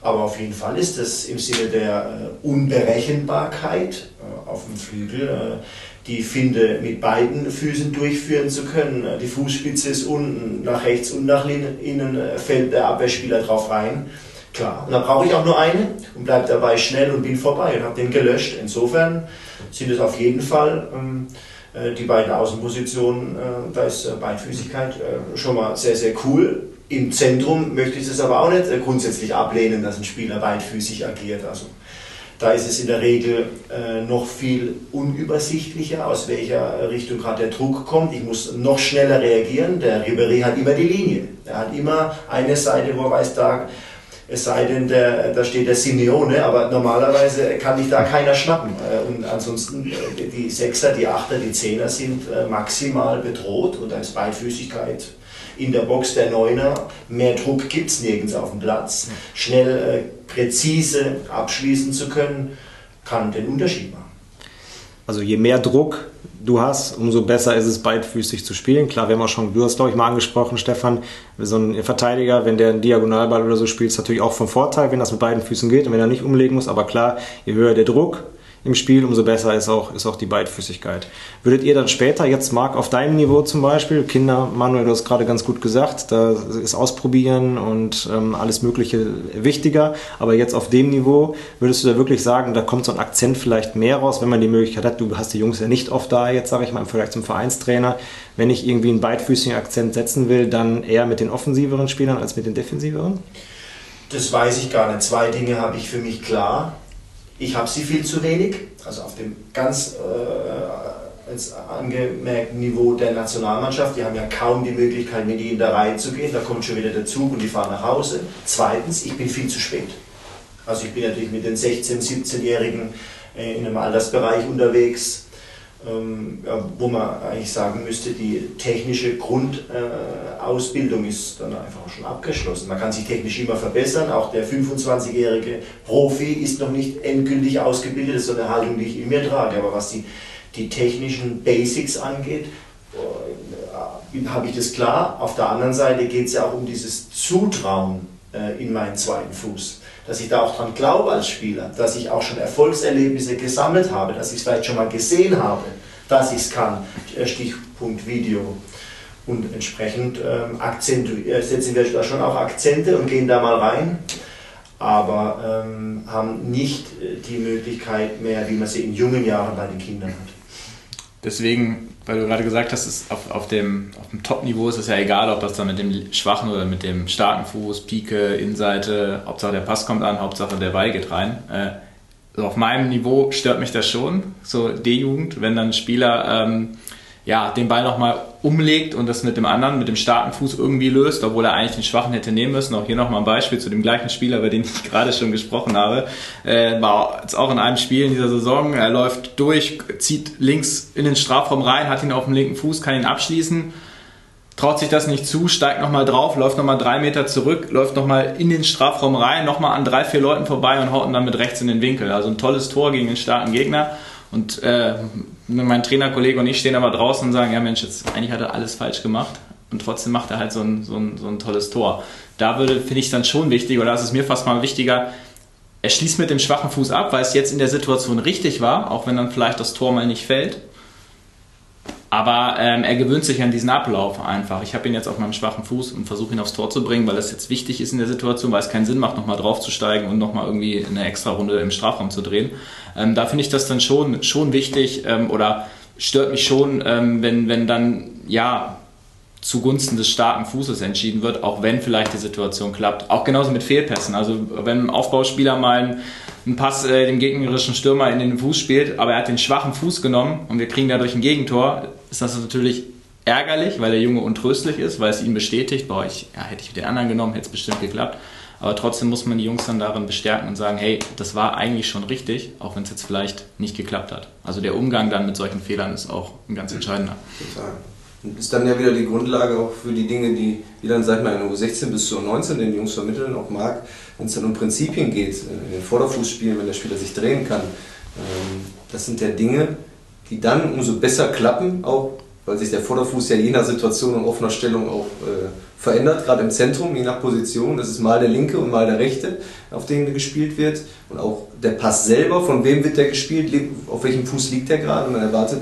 Aber auf jeden Fall ist es im Sinne der äh, Unberechenbarkeit äh, auf dem Flügel, äh, die Finde mit beiden Füßen durchführen zu können. Die Fußspitze ist unten, nach rechts und nach innen fällt der Abwehrspieler drauf rein. Klar, und dann brauche ich auch nur eine und bleibe dabei schnell und bin vorbei und habe den gelöscht. Insofern sind es auf jeden Fall ähm, die beiden Außenpositionen, äh, da ist äh, Beidfüßigkeit äh, schon mal sehr, sehr cool. Im Zentrum möchte ich es aber auch nicht äh, grundsätzlich ablehnen, dass ein Spieler beidfüßig agiert. Also da ist es in der Regel äh, noch viel unübersichtlicher, aus welcher Richtung gerade der Druck kommt. Ich muss noch schneller reagieren. Der Ribéry hat immer die Linie. Er hat immer eine Seite, wo er weiß, da, es sei denn, der, da steht der Simeone, aber normalerweise kann ich da keiner schnappen. Äh, und ansonsten, äh, die Sechser, die Achter, die Zehner sind äh, maximal bedroht und als Beidfüßigkeit in der Box der Neuner. Mehr Druck gibt es nirgends auf dem Platz. Schnell, äh, präzise abschließen zu können, kann den Unterschied machen. Also je mehr Druck du hast, umso besser ist es beidfüßig zu spielen. Klar, wir haben auch schon, du hast glaube ich mal angesprochen, Stefan, so ein Verteidiger, wenn der einen Diagonalball oder so spielt, ist natürlich auch von Vorteil, wenn das mit beiden Füßen geht und wenn er nicht umlegen muss. Aber klar, je höher der Druck, im Spiel, umso besser ist auch, ist auch die Beidfüßigkeit. Würdet ihr dann später, jetzt Marc, auf deinem Niveau zum Beispiel, Kinder, Manuel, du hast gerade ganz gut gesagt, da ist Ausprobieren und ähm, alles Mögliche wichtiger, aber jetzt auf dem Niveau, würdest du da wirklich sagen, da kommt so ein Akzent vielleicht mehr raus, wenn man die Möglichkeit hat, du hast die Jungs ja nicht oft da, jetzt sage ich mal im Vergleich zum Vereinstrainer, wenn ich irgendwie einen beidfüßigen Akzent setzen will, dann eher mit den offensiveren Spielern als mit den defensiveren? Das weiß ich gar nicht. Zwei Dinge habe ich für mich klar. Ich habe sie viel zu wenig, also auf dem ganz äh, angemerkten Niveau der Nationalmannschaft. Die haben ja kaum die Möglichkeit, mit ihnen da reinzugehen. Da kommt schon wieder der Zug und die fahren nach Hause. Zweitens, ich bin viel zu spät. Also ich bin natürlich mit den 16-, 17-Jährigen äh, in einem Altersbereich unterwegs, ähm, wo man eigentlich sagen müsste, die technische Grundausbildung ist dann einfach schon abgeschlossen. Man kann sich technisch immer verbessern. Auch der 25-jährige Profi ist noch nicht endgültig ausgebildet. Das ist eine Haltung, die ich in mir trage. Aber was die, die technischen Basics angeht, äh, habe ich das klar. Auf der anderen Seite geht es ja auch um dieses Zutrauen äh, in meinen zweiten Fuß dass ich da auch dran glaube als Spieler, dass ich auch schon Erfolgserlebnisse gesammelt habe, dass ich es vielleicht schon mal gesehen habe, dass ich es kann. Äh, Stichpunkt Video. Und entsprechend ähm, äh, setzen wir da schon auch Akzente und gehen da mal rein, aber ähm, haben nicht äh, die Möglichkeit mehr, wie man sie in jungen Jahren bei den Kindern hat. Deswegen, weil du gerade gesagt hast, ist auf, auf dem, auf dem Top-Niveau ist es ja egal, ob das dann mit dem schwachen oder mit dem starken Fuß, Pike, Innenseite, Hauptsache der Pass kommt an, Hauptsache der Ball geht rein. Äh, also auf meinem Niveau stört mich das schon, so D-Jugend, wenn dann Spieler ähm, ja, den Ball nochmal umlegt und das mit dem anderen, mit dem starken Fuß irgendwie löst, obwohl er eigentlich den schwachen hätte nehmen müssen. Auch hier nochmal ein Beispiel zu dem gleichen Spieler, über den ich gerade schon gesprochen habe. Äh, war jetzt auch in einem Spiel in dieser Saison. Er läuft durch, zieht links in den Strafraum rein, hat ihn auf dem linken Fuß, kann ihn abschließen traut sich das nicht zu, steigt nochmal drauf, läuft nochmal drei Meter zurück, läuft nochmal in den Strafraum rein, nochmal an drei, vier Leuten vorbei und haut ihn dann mit rechts in den Winkel. Also ein tolles Tor gegen den starken Gegner. Und äh, mein Trainerkollege und ich stehen aber draußen und sagen, ja Mensch, jetzt, eigentlich hat er alles falsch gemacht und trotzdem macht er halt so ein, so ein, so ein tolles Tor. Da würde, finde ich dann schon wichtig, oder ist es mir fast mal wichtiger, er schließt mit dem schwachen Fuß ab, weil es jetzt in der Situation richtig war, auch wenn dann vielleicht das Tor mal nicht fällt. Aber ähm, er gewöhnt sich an diesen Ablauf einfach. Ich habe ihn jetzt auf meinem schwachen Fuß und versuche ihn aufs Tor zu bringen, weil es jetzt wichtig ist in der Situation, weil es keinen Sinn macht, nochmal draufzusteigen und nochmal irgendwie eine extra Runde im Strafraum zu drehen. Ähm, da finde ich das dann schon, schon wichtig ähm, oder stört mich schon, ähm, wenn, wenn dann, ja, zugunsten des starken Fußes entschieden wird, auch wenn vielleicht die Situation klappt. Auch genauso mit Fehlpässen. Also wenn ein Aufbauspieler mal einen Pass äh, dem gegnerischen Stürmer in den Fuß spielt, aber er hat den schwachen Fuß genommen und wir kriegen dadurch ein Gegentor, ist das natürlich ärgerlich, weil der Junge untröstlich ist, weil es ihn bestätigt, boah, ich, ja, hätte ich den anderen genommen, hätte es bestimmt geklappt. Aber trotzdem muss man die Jungs dann darin bestärken und sagen, hey, das war eigentlich schon richtig, auch wenn es jetzt vielleicht nicht geklappt hat. Also der Umgang dann mit solchen Fehlern ist auch ein ganz entscheidender. Total. Und ist dann ja wieder die Grundlage auch für die Dinge, die wir dann, sag ich mal, in U16 bis zu U19 den Jungs vermitteln, auch mag, wenn es dann um Prinzipien geht, äh, in den Vorderfußspielen, wenn der Spieler sich drehen kann. Ähm, das sind ja Dinge, die dann umso besser klappen, auch weil sich der Vorderfuß ja je nach Situation und offener Stellung auch äh, verändert, gerade im Zentrum, je nach Position. Das ist mal der linke und mal der rechte, auf den gespielt wird. Und auch der Pass selber, von wem wird der gespielt, auf welchem Fuß liegt der gerade. Und man erwartet,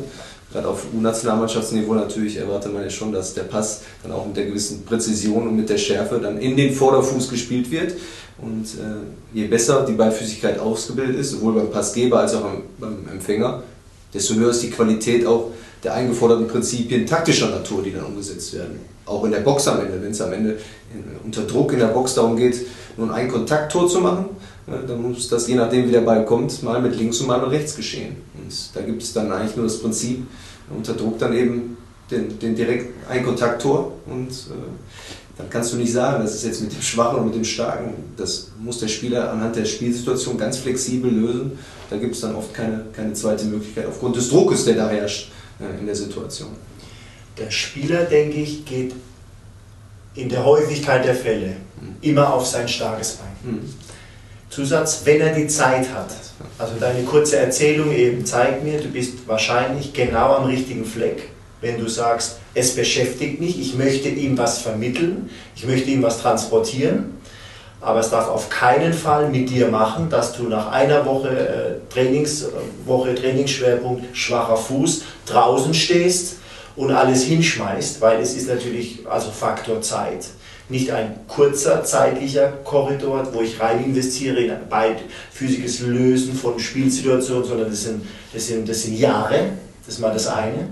gerade auf U-Nationalmannschaftsniveau natürlich, erwartet man ja schon, dass der Pass dann auch mit der gewissen Präzision und mit der Schärfe dann in den Vorderfuß gespielt wird. Und äh, je besser die Beidfüßigkeit ausgebildet ist, sowohl beim Passgeber als auch beim, beim Empfänger, desto höher ist die Qualität auch der eingeforderten Prinzipien taktischer Natur, die dann umgesetzt werden. Auch in der Box am Ende, wenn es am Ende unter Druck in der Box darum geht, nur ein Kontakttor zu machen, dann muss das je nachdem, wie der Ball kommt, mal mit links und mal mit rechts geschehen. Und da gibt es dann eigentlich nur das Prinzip, unter Druck dann eben den, den direkt ein Kontakttor und äh, dann kannst du nicht sagen, das ist jetzt mit dem Schwachen und mit dem Starken. Das muss der Spieler anhand der Spielsituation ganz flexibel lösen. Da gibt es dann oft keine, keine zweite Möglichkeit aufgrund des Druckes, der da herrscht in der Situation. Der Spieler, denke ich, geht in der Häufigkeit der Fälle mhm. immer auf sein starkes Bein. Mhm. Zusatz, wenn er die Zeit hat. Also deine kurze Erzählung eben zeigt mir, du bist wahrscheinlich genau am richtigen Fleck, wenn du sagst, es beschäftigt mich, ich möchte ihm was vermitteln, ich möchte ihm was transportieren aber es darf auf keinen Fall mit dir machen, dass du nach einer Woche äh, Trainingswoche, Trainingsschwerpunkt, schwacher Fuß draußen stehst und alles hinschmeißt, weil es ist natürlich also Faktor Zeit. Nicht ein kurzer zeitlicher Korridor, wo ich rein investiere in ein physisches Lösen von Spielsituationen, sondern das sind, das sind, das sind Jahre, das ist mal das eine.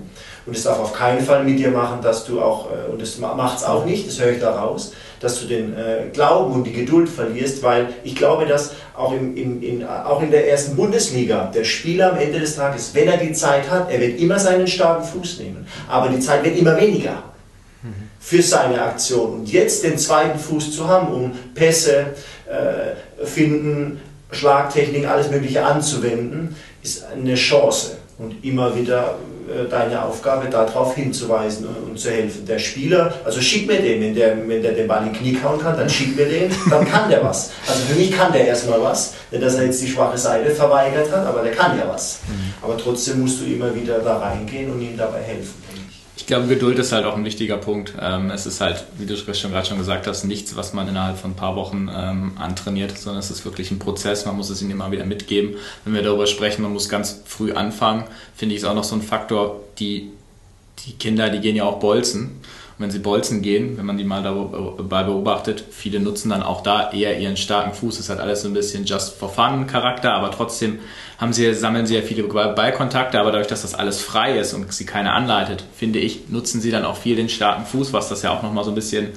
Und es darf auf keinen Fall mit dir machen, dass du auch, äh, und das macht es auch nicht, das höre ich da raus, dass du den äh, Glauben und die Geduld verlierst, weil ich glaube, dass auch, im, im, in, auch in der ersten Bundesliga der Spieler am Ende des Tages, wenn er die Zeit hat, er wird immer seinen starken Fuß nehmen, aber die Zeit wird immer weniger für seine Aktion. Und jetzt den zweiten Fuß zu haben, um Pässe äh, finden, Schlagtechnik, alles Mögliche anzuwenden, ist eine Chance. Und immer wieder deine Aufgabe, darauf hinzuweisen und zu helfen. Der Spieler, also schick mir den, wenn der, wenn der den Ball in den Knie kauen kann, dann schick mir den, dann kann der was. Also für mich kann der erstmal was, denn dass er jetzt die schwache Seite verweigert hat, aber der kann ja was. Mhm. Aber trotzdem musst du immer wieder da reingehen und ihm dabei helfen glaube, Geduld ist halt auch ein wichtiger Punkt. Ähm, es ist halt, wie du schon gerade schon gesagt hast, nichts, was man innerhalb von ein paar Wochen ähm, antrainiert, sondern es ist wirklich ein Prozess. Man muss es ihnen immer wieder mitgeben. Wenn wir darüber sprechen, man muss ganz früh anfangen, finde ich, ist auch noch so ein Faktor, die, die Kinder, die gehen ja auch bolzen wenn sie bolzen gehen, wenn man die mal dabei beobachtet, viele nutzen dann auch da eher ihren starken Fuß. Das hat alles so ein bisschen just for fun Charakter, aber trotzdem haben sie, sammeln sie ja viele Ballkontakte, aber dadurch, dass das alles frei ist und sie keiner anleitet, finde ich, nutzen sie dann auch viel den starken Fuß, was das ja auch nochmal so ein bisschen,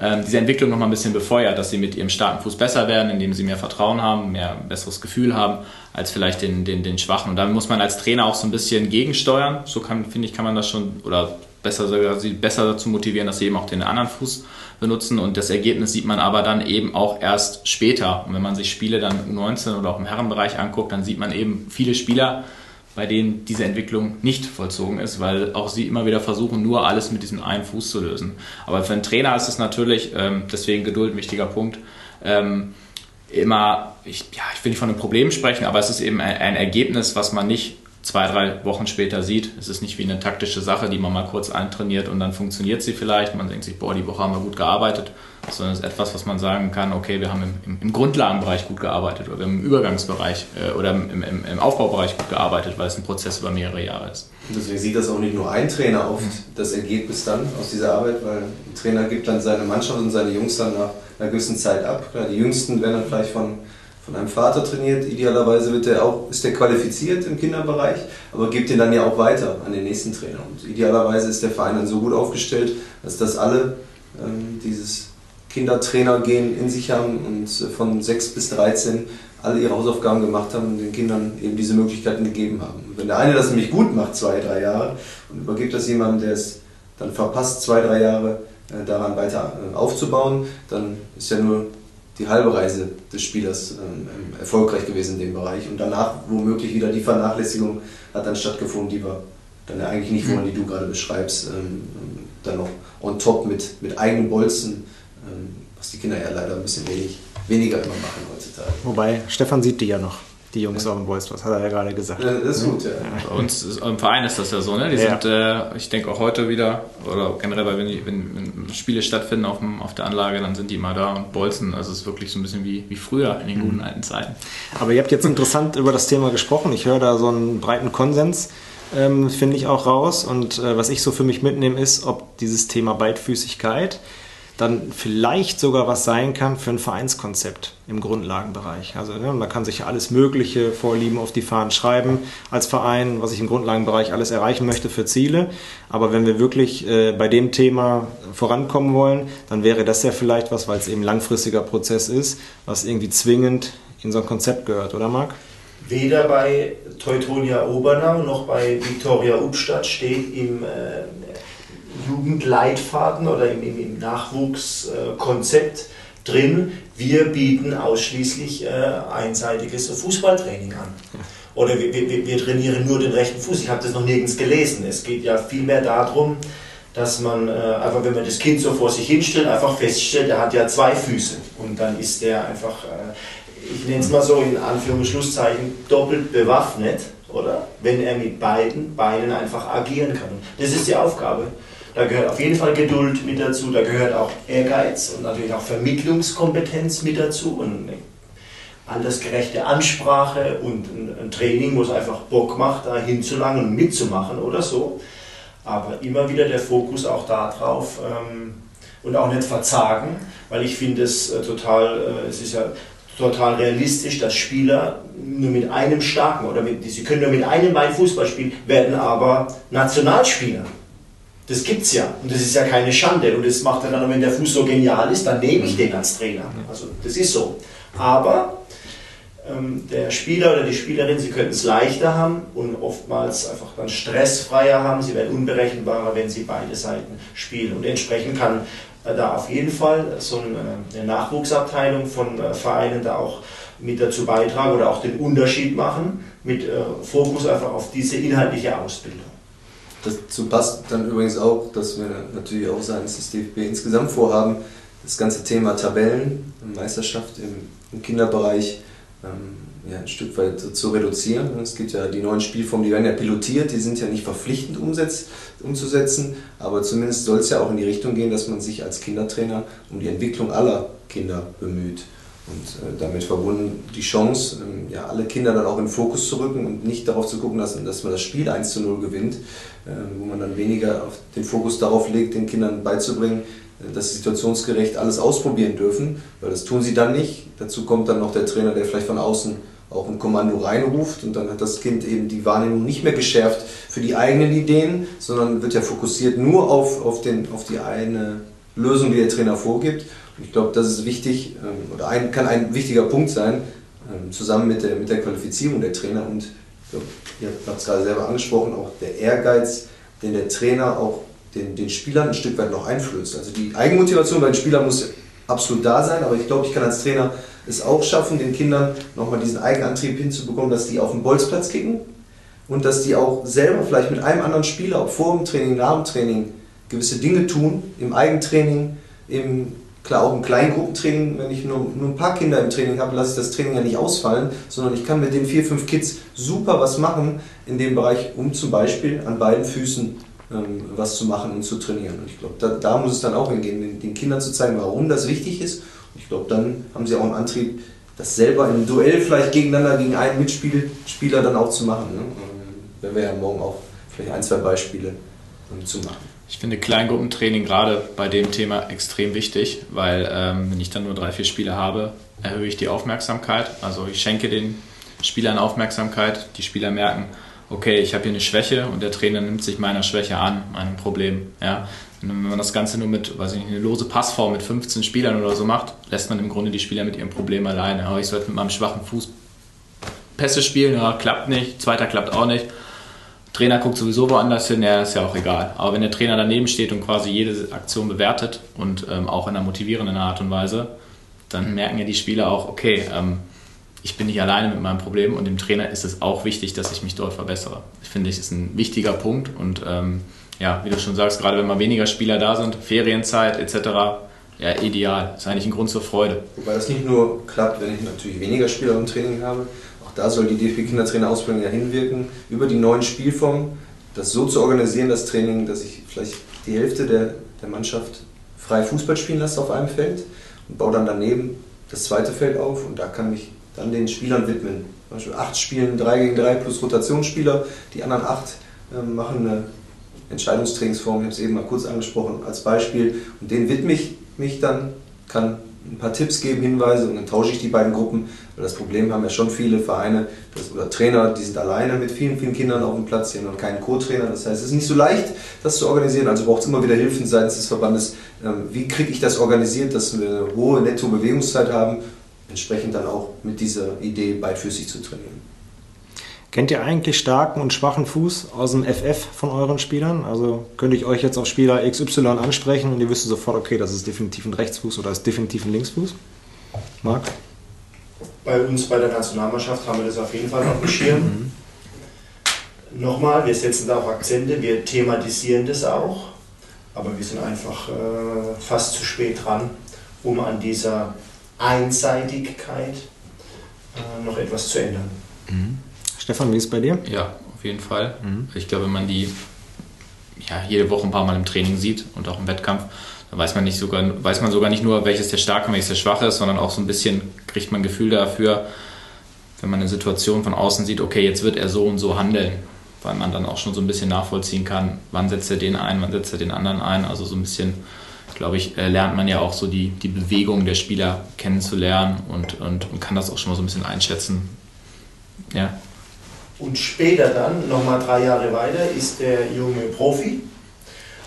äh, diese Entwicklung nochmal ein bisschen befeuert, dass sie mit ihrem starken Fuß besser werden, indem sie mehr Vertrauen haben, mehr besseres Gefühl haben, als vielleicht den, den, den schwachen. Und da muss man als Trainer auch so ein bisschen gegensteuern. So kann, finde ich, kann man das schon, oder besser, sogar sie besser dazu motivieren, dass sie eben auch den anderen Fuß benutzen. Und das Ergebnis sieht man aber dann eben auch erst später. Und wenn man sich Spiele dann U19 oder auch im Herrenbereich anguckt, dann sieht man eben viele Spieler, bei denen diese Entwicklung nicht vollzogen ist, weil auch sie immer wieder versuchen, nur alles mit diesem einen Fuß zu lösen. Aber für einen Trainer ist es natürlich, ähm, deswegen Geduld ein wichtiger Punkt, ähm, immer, ich, ja, ich will nicht von einem Problem sprechen, aber es ist eben ein, ein Ergebnis, was man nicht zwei, drei Wochen später sieht. Es ist nicht wie eine taktische Sache, die man mal kurz antrainiert und dann funktioniert sie vielleicht. Man denkt sich, boah, die Woche haben wir gut gearbeitet. Sondern es ist etwas, was man sagen kann, okay, wir haben im, im, Grundlagenbereich gut gearbeitet oder im Übergangsbereich äh, oder im, im, im, Aufbaubereich gut gearbeitet, weil es ein Prozess über mehrere Jahre ist. Deswegen sieht das auch nicht nur ein Trainer oft das Ergebnis dann aus dieser Arbeit, weil ein Trainer gibt dann seine Mannschaft und seine Jungs dann nach einer gewissen Zeit ab. die Jüngsten werden dann vielleicht von von einem Vater trainiert. Idealerweise wird er auch, ist er qualifiziert im Kinderbereich, aber gibt ihn dann ja auch weiter an den nächsten Trainer. Und idealerweise ist der Verein dann so gut aufgestellt, dass das alle ähm, dieses Kindertrainer-Gen in sich haben und äh, von 6 bis 13 alle ihre Hausaufgaben gemacht haben und den Kindern eben diese Möglichkeiten gegeben haben. Und wenn der eine das nämlich gut macht, zwei, drei Jahre, und übergibt das jemandem, der es dann verpasst, zwei, drei Jahre äh, daran weiter äh, aufzubauen, dann ist ja nur die halbe Reise des Spielers ähm, erfolgreich gewesen in dem Bereich. Und danach womöglich wieder die Vernachlässigung hat dann stattgefunden, die wir dann ja eigentlich nicht wollen, die du gerade beschreibst. Ähm, dann noch on top mit, mit eigenen Bolzen, ähm, was die Kinder ja leider ein bisschen wenig, weniger immer machen heutzutage. Wobei, Stefan sieht die ja noch die Jungs auf dem Bolzplatz, hat er ja gerade gesagt. Ja, das ist gut, ja. Bei uns ist, im Verein ist das ja so, ne? Die ja. sind, äh, ich denke auch heute wieder, oder generell, wenn, die, wenn, wenn, Spiele stattfinden auf, dem, auf der Anlage, dann sind die immer da und bolzen. Also es ist wirklich so ein bisschen wie, wie früher in den guten mhm. alten Zeiten. Aber ihr habt jetzt interessant über das Thema gesprochen. Ich höre da so einen breiten Konsens. Ähm, finde ich auch raus. Und äh, was ich so für mich mitnehme, ist, ob dieses Thema Beidfüßigkeit dann vielleicht sogar was sein kann für ein Vereinskonzept im Grundlagenbereich. Also ja, man kann sich alles Mögliche Vorlieben auf die Fahnen schreiben als Verein, was ich im Grundlagenbereich alles erreichen möchte für Ziele. Aber wenn wir wirklich äh, bei dem Thema vorankommen wollen, dann wäre das ja vielleicht was, weil es eben langfristiger Prozess ist, was irgendwie zwingend in so ein Konzept gehört, oder Marc? Weder bei Teutonia Obernau noch bei Viktoria Ubstadt steht im äh, Jugendleitfaden oder im, im, im Nachwuchskonzept drin, wir bieten ausschließlich äh, einseitiges Fußballtraining an. Oder wir, wir, wir, trainieren nur den rechten Fuß. Ich habe das noch nirgends gelesen. Es geht ja vielmehr darum, dass man äh, einfach, wenn man das Kind so vor sich hinstellt, einfach feststellt, er hat ja zwei Füße. Und dann ist der einfach, äh, ich nenne es mal so in Anführungsschlusszeichen, doppelt bewaffnet, oder? Wenn er mit beiden Beinen einfach agieren kann. Das ist die Aufgabe. Da gehört auf jeden Fall Geduld mit dazu, da gehört auch Ehrgeiz und natürlich auch Vermittlungskompetenz mit dazu und eine altersgerechte Ansprache und ein Training, wo es einfach Bock macht, da hinzulangen und mitzumachen oder so. Aber immer wieder der Fokus auch darauf ähm, und auch nicht verzagen, weil ich finde es äh, total, äh, es ist ja total realistisch, dass Spieler nur mit einem starken oder mit, sie können nur mit einem Bein Fußball spielen, werden aber Nationalspieler. Das gibt es ja. Und das ist ja keine Schande. Und das macht dann, wenn der Fuß so genial ist, dann nehme ich den als Trainer. Also das ist so. Aber ähm, der Spieler oder die Spielerin, sie könnten es leichter haben und oftmals einfach dann stressfreier haben. Sie werden unberechenbarer, wenn sie beide Seiten spielen. Und entsprechend kann äh, da auf jeden Fall so eine, eine Nachwuchsabteilung von äh, Vereinen da auch mit dazu beitragen oder auch den Unterschied machen, mit äh, Fokus einfach auf diese inhaltliche Ausbildung. Dazu passt dann übrigens auch, dass wir natürlich auch seitens des DFB insgesamt vorhaben, das ganze Thema Tabellen, Meisterschaft im, im Kinderbereich ähm, ja, ein Stück weit zu reduzieren. Es gibt ja die neuen Spielformen, die werden ja pilotiert, die sind ja nicht verpflichtend umsetzt, umzusetzen, aber zumindest soll es ja auch in die Richtung gehen, dass man sich als Kindertrainer um die Entwicklung aller Kinder bemüht. Und äh, damit verbunden die Chance, ähm, ja, alle Kinder dann auch in den Fokus zu rücken und nicht darauf zu gucken lassen, dass man das Spiel 1 zu 0 gewinnt, äh, wo man dann weniger den Fokus darauf legt, den Kindern beizubringen, äh, dass sie situationsgerecht alles ausprobieren dürfen, weil das tun sie dann nicht. Dazu kommt dann noch der Trainer, der vielleicht von außen auch ein Kommando reinruft und dann hat das Kind eben die Wahrnehmung nicht mehr geschärft für die eigenen Ideen, sondern wird ja fokussiert nur auf, auf, den, auf die eine Lösung, die der Trainer vorgibt ich glaube, das ist wichtig ähm, oder ein, kann ein wichtiger Punkt sein, ähm, zusammen mit der, mit der Qualifizierung der Trainer und glaub, ihr habt es gerade selber angesprochen, auch der Ehrgeiz, den der Trainer auch den, den Spielern ein Stück weit noch einflößt. Also die Eigenmotivation bei den Spielern muss absolut da sein, aber ich glaube, ich kann als Trainer es auch schaffen, den Kindern nochmal diesen Eigenantrieb hinzubekommen, dass die auf den Bolzplatz kicken und dass die auch selber vielleicht mit einem anderen Spieler, ob vor dem Training, nach dem Training, gewisse Dinge tun, im Eigentraining, im klar, auch im Kleingruppentraining, wenn ich nur, nur ein paar Kinder im Training habe, lasse ich das Training ja nicht ausfallen, sondern ich kann mit den vier, fünf Kids super was machen in dem Bereich, um zum Beispiel an beiden Füßen ähm, was zu machen und zu trainieren. Und ich glaube, da, da, muss es dann auch hingehen, den, den, Kindern zu zeigen, warum das wichtig ist. Und ich glaube, dann haben sie auch einen Antrieb, das selber im Duell vielleicht gegeneinander gegen einen Mitspieler dann auch zu machen. Ne? Wenn wir ja morgen auch vielleicht ein, zwei Beispiele ähm, zu machen. Ich finde Kleingruppentraining gerade bei dem Thema extrem wichtig, weil ähm, wenn ich dann nur drei, vier Spieler habe, erhöhe ich die Aufmerksamkeit. Also ich schenke den Spielern Aufmerksamkeit. Die Spieler merken, okay, ich habe hier eine Schwäche und der Trainer nimmt sich meiner Schwäche an, meinem Problem. Ja. Und wenn man das Ganze nur mit, weiß ich nicht, eine lose Passform mit 15 Spielern oder so macht, lässt man im Grunde die Spieler mit ihrem Problem alleine. Aber ich sollte mit meinem schwachen Fuß Pässe spielen, ja, klappt nicht, zweiter klappt auch nicht Trainer guckt sowieso woanders hin, ja, ist ja auch egal. Aber wenn der Trainer daneben steht und quasi jede Aktion bewertet und ähm, auch in einer motivierenden Art und Weise, dann merken ja die Spieler auch, okay, ähm, ich bin nicht alleine mit meinem Problem und dem Trainer ist es auch wichtig, dass ich mich dort verbessere. Ich finde, das ist ein wichtiger Punkt und ähm, ja, wie du schon sagst, gerade wenn mal weniger Spieler da sind, Ferienzeit etc., ja, ideal. Ist eigentlich ein Grund zur Freude. Wobei das nicht nur klappt, wenn ich natürlich weniger Spieler im Training habe, da soll die DFB-Kindertrainerausbildung ja hinwirken, über die neuen Spielformen, das so zu organisieren, das Training, dass ich vielleicht die Hälfte der, der Mannschaft frei Fußball spielen lasse auf einem Feld und baue dann daneben das zweite Feld auf und da kann ich dann den Spielern widmen. Zum Beispiel acht Spielen 3 gegen 3 plus Rotationsspieler, die anderen acht äh, machen eine Entscheidungstrainingsform, ich habe es eben mal kurz angesprochen als Beispiel und den widme ich mich dann, kann ein paar Tipps geben, Hinweise und dann tausche ich die beiden Gruppen. Weil das Problem haben ja schon viele Vereine das, oder Trainer, die sind alleine mit vielen, vielen Kindern auf dem Platz, haben noch keinen Co-Trainer. Das heißt, es ist nicht so leicht, das zu organisieren. Also braucht es immer wieder Hilfen seitens des Verbandes. Ähm, wie kriege ich das organisiert, dass wir eine hohe Netto-Bewegungszeit haben, entsprechend dann auch mit dieser Idee beidfüßig zu trainieren. Kennt ihr eigentlich starken und schwachen Fuß aus dem FF von euren Spielern? Also könnte ich euch jetzt auf Spieler XY ansprechen und ihr wüsstet sofort, okay, das ist definitiv ein Rechtsfuß oder das ist definitiv ein Linksfuß? Marc? Bei uns bei der Nationalmannschaft haben wir das auf jeden Fall auf dem Schirm. Mhm. Nochmal, wir setzen da auch Akzente, wir thematisieren das auch, aber wir sind einfach äh, fast zu spät dran, um an dieser Einseitigkeit äh, noch etwas zu ändern. Mhm. Stefan, wie ist es bei dir? Ja, auf jeden Fall. Mhm. Ich glaube, wenn man die ja, jede Woche ein paar Mal im Training sieht und auch im Wettkampf, dann weiß man, nicht sogar, weiß man sogar nicht nur, welches der starke und welches der schwache ist, sondern auch so ein bisschen kriegt man ein Gefühl dafür, wenn man eine Situation von außen sieht, okay, jetzt wird er so und so handeln, weil man dann auch schon so ein bisschen nachvollziehen kann, wann setzt er den ein, wann setzt er den anderen ein. Also so ein bisschen, glaube ich, äh, lernt man ja auch so die, die Bewegung der Spieler kennenzulernen und, und, und kann das auch schon mal so ein bisschen einschätzen. Ja, und später dann, nochmal drei Jahre weiter, ist der junge Profi.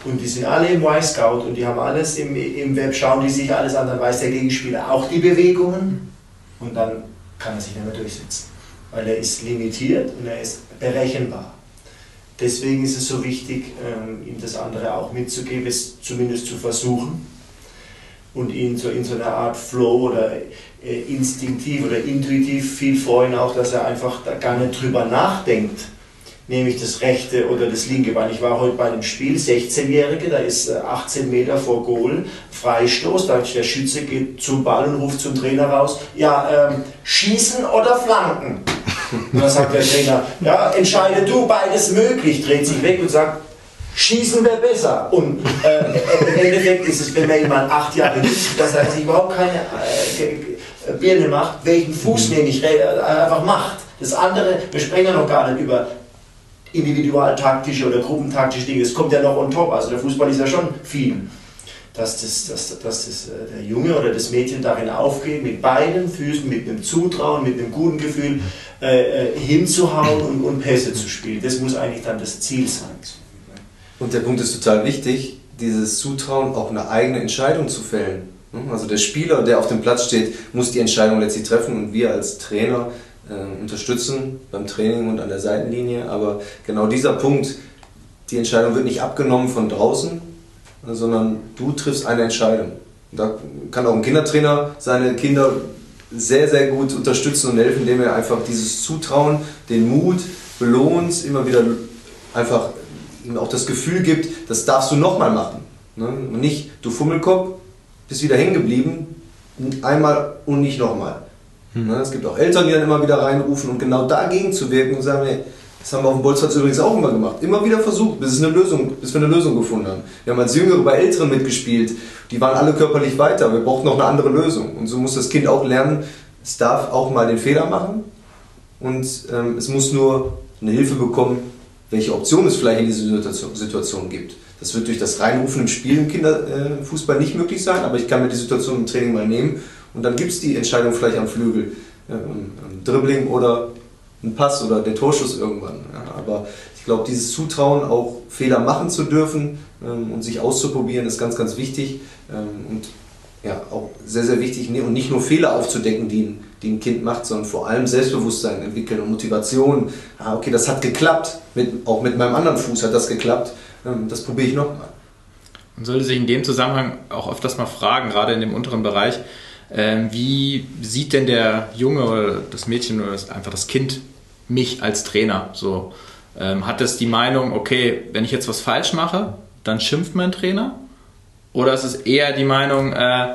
Und die sind alle im Y-Scout und die haben alles im, im Web, schauen die sich alles an, dann weiß der Gegenspieler auch die Bewegungen und dann kann er sich nicht mehr durchsetzen. Weil er ist limitiert und er ist berechenbar. Deswegen ist es so wichtig, ähm, ihm das andere auch mitzugeben, es zumindest zu versuchen und ihn so in so einer Art Flow oder äh, instinktiv oder intuitiv viel vorhin auch, dass er einfach gar nicht drüber nachdenkt, nehme ich das rechte oder das linke Bein. Ich war heute bei einem Spiel, 16-Jährige, da ist 18 äh, Meter vor Goal, Freistoß, da der Schütze geht zum Ball und ruft zum Trainer raus, ja, ähm, schießen oder flanken? Und dann sagt der Trainer, ja, entscheide du, beides möglich, dreht sich weg und sagt, Schießen wäre besser. Und äh, im Endeffekt ist es, wenn man jemand acht Jahre gibt, dass er sich überhaupt keine äh, Birne macht, welchen Fuß mhm. nehme ich, äh, einfach macht. Das andere, wir sprechen ja noch gar nicht über individualtaktische oder gruppentaktische Dinge, das kommt ja noch on top, also der Fußball ist ja schon viel. Dass, das, dass, dass das, äh, der Junge oder das Mädchen darin aufgeht, mit beiden Füßen, mit einem Zutrauen, mit einem guten Gefühl äh, äh, hinzuhauen und, und Pässe zu spielen. Das muss eigentlich dann das Ziel sein. Und der Punkt ist total wichtig, dieses Zutrauen, auch eine eigene Entscheidung zu fällen. Also der Spieler, der auf dem Platz steht, muss die Entscheidung letztlich treffen und wir als Trainer äh, unterstützen beim Training und an der Seitenlinie. Aber genau dieser Punkt, die Entscheidung wird nicht abgenommen von draußen, sondern du triffst eine Entscheidung. Da kann auch ein Kindertrainer seine Kinder sehr, sehr gut unterstützen und helfen, indem er einfach dieses Zutrauen, den Mut belohnt, immer wieder einfach auch das Gefühl gibt, das darfst du nochmal machen. Ne? Und nicht, du Fummelkopf, bist wieder hängen geblieben, einmal und nicht nochmal. Hm. Ne, es gibt auch Eltern, die dann immer wieder reinrufen und genau dagegen zu wirken und sagen, hey, das haben wir auf dem Bolzplatz übrigens auch immer gemacht. Immer wieder versucht, bis, es eine Lösung, bis wir eine Lösung gefunden haben. Wir haben als Jüngere bei Älteren mitgespielt. Die waren alle körperlich weiter. Wir brauchten noch eine andere Lösung. Und so muss das Kind auch lernen, es darf auch mal den Fehler machen. Und ähm, es muss nur eine Hilfe bekommen, welche Option es vielleicht in dieser Situation, gibt. Das wird durch das Reinrufen im Spiel im Kinderfußball nicht möglich sein, aber ich kann mir die Situation im Training mal nehmen und dann gibt es die Entscheidung vielleicht am Flügel, ähm, Dribbling oder ein Pass oder der Torschuss irgendwann. Aber ich glaube, dieses Zutrauen, auch Fehler machen zu dürfen ähm, und sich auszuprobieren, ist ganz, ganz wichtig. Ähm, und ja, auch sehr, sehr wichtig. Und nicht nur Fehler aufzudecken, die ein, ein Kind macht, sondern vor allem Selbstbewusstsein entwickeln und Motivation. Ah, okay, das hat geklappt. Auch mit meinem anderen Fuß hat das geklappt. Ähm, das probiere ich nochmal. Man sollte sich in dem Zusammenhang auch öfters mal fragen, gerade in dem unteren Bereich, wie sieht denn der Junge oder das Mädchen oder einfach das Kind mich als Trainer? So, ähm, hat es die Meinung, okay, wenn ich jetzt was falsch mache, dann schimpft mein Trainer? Oder ist es eher die Meinung, äh,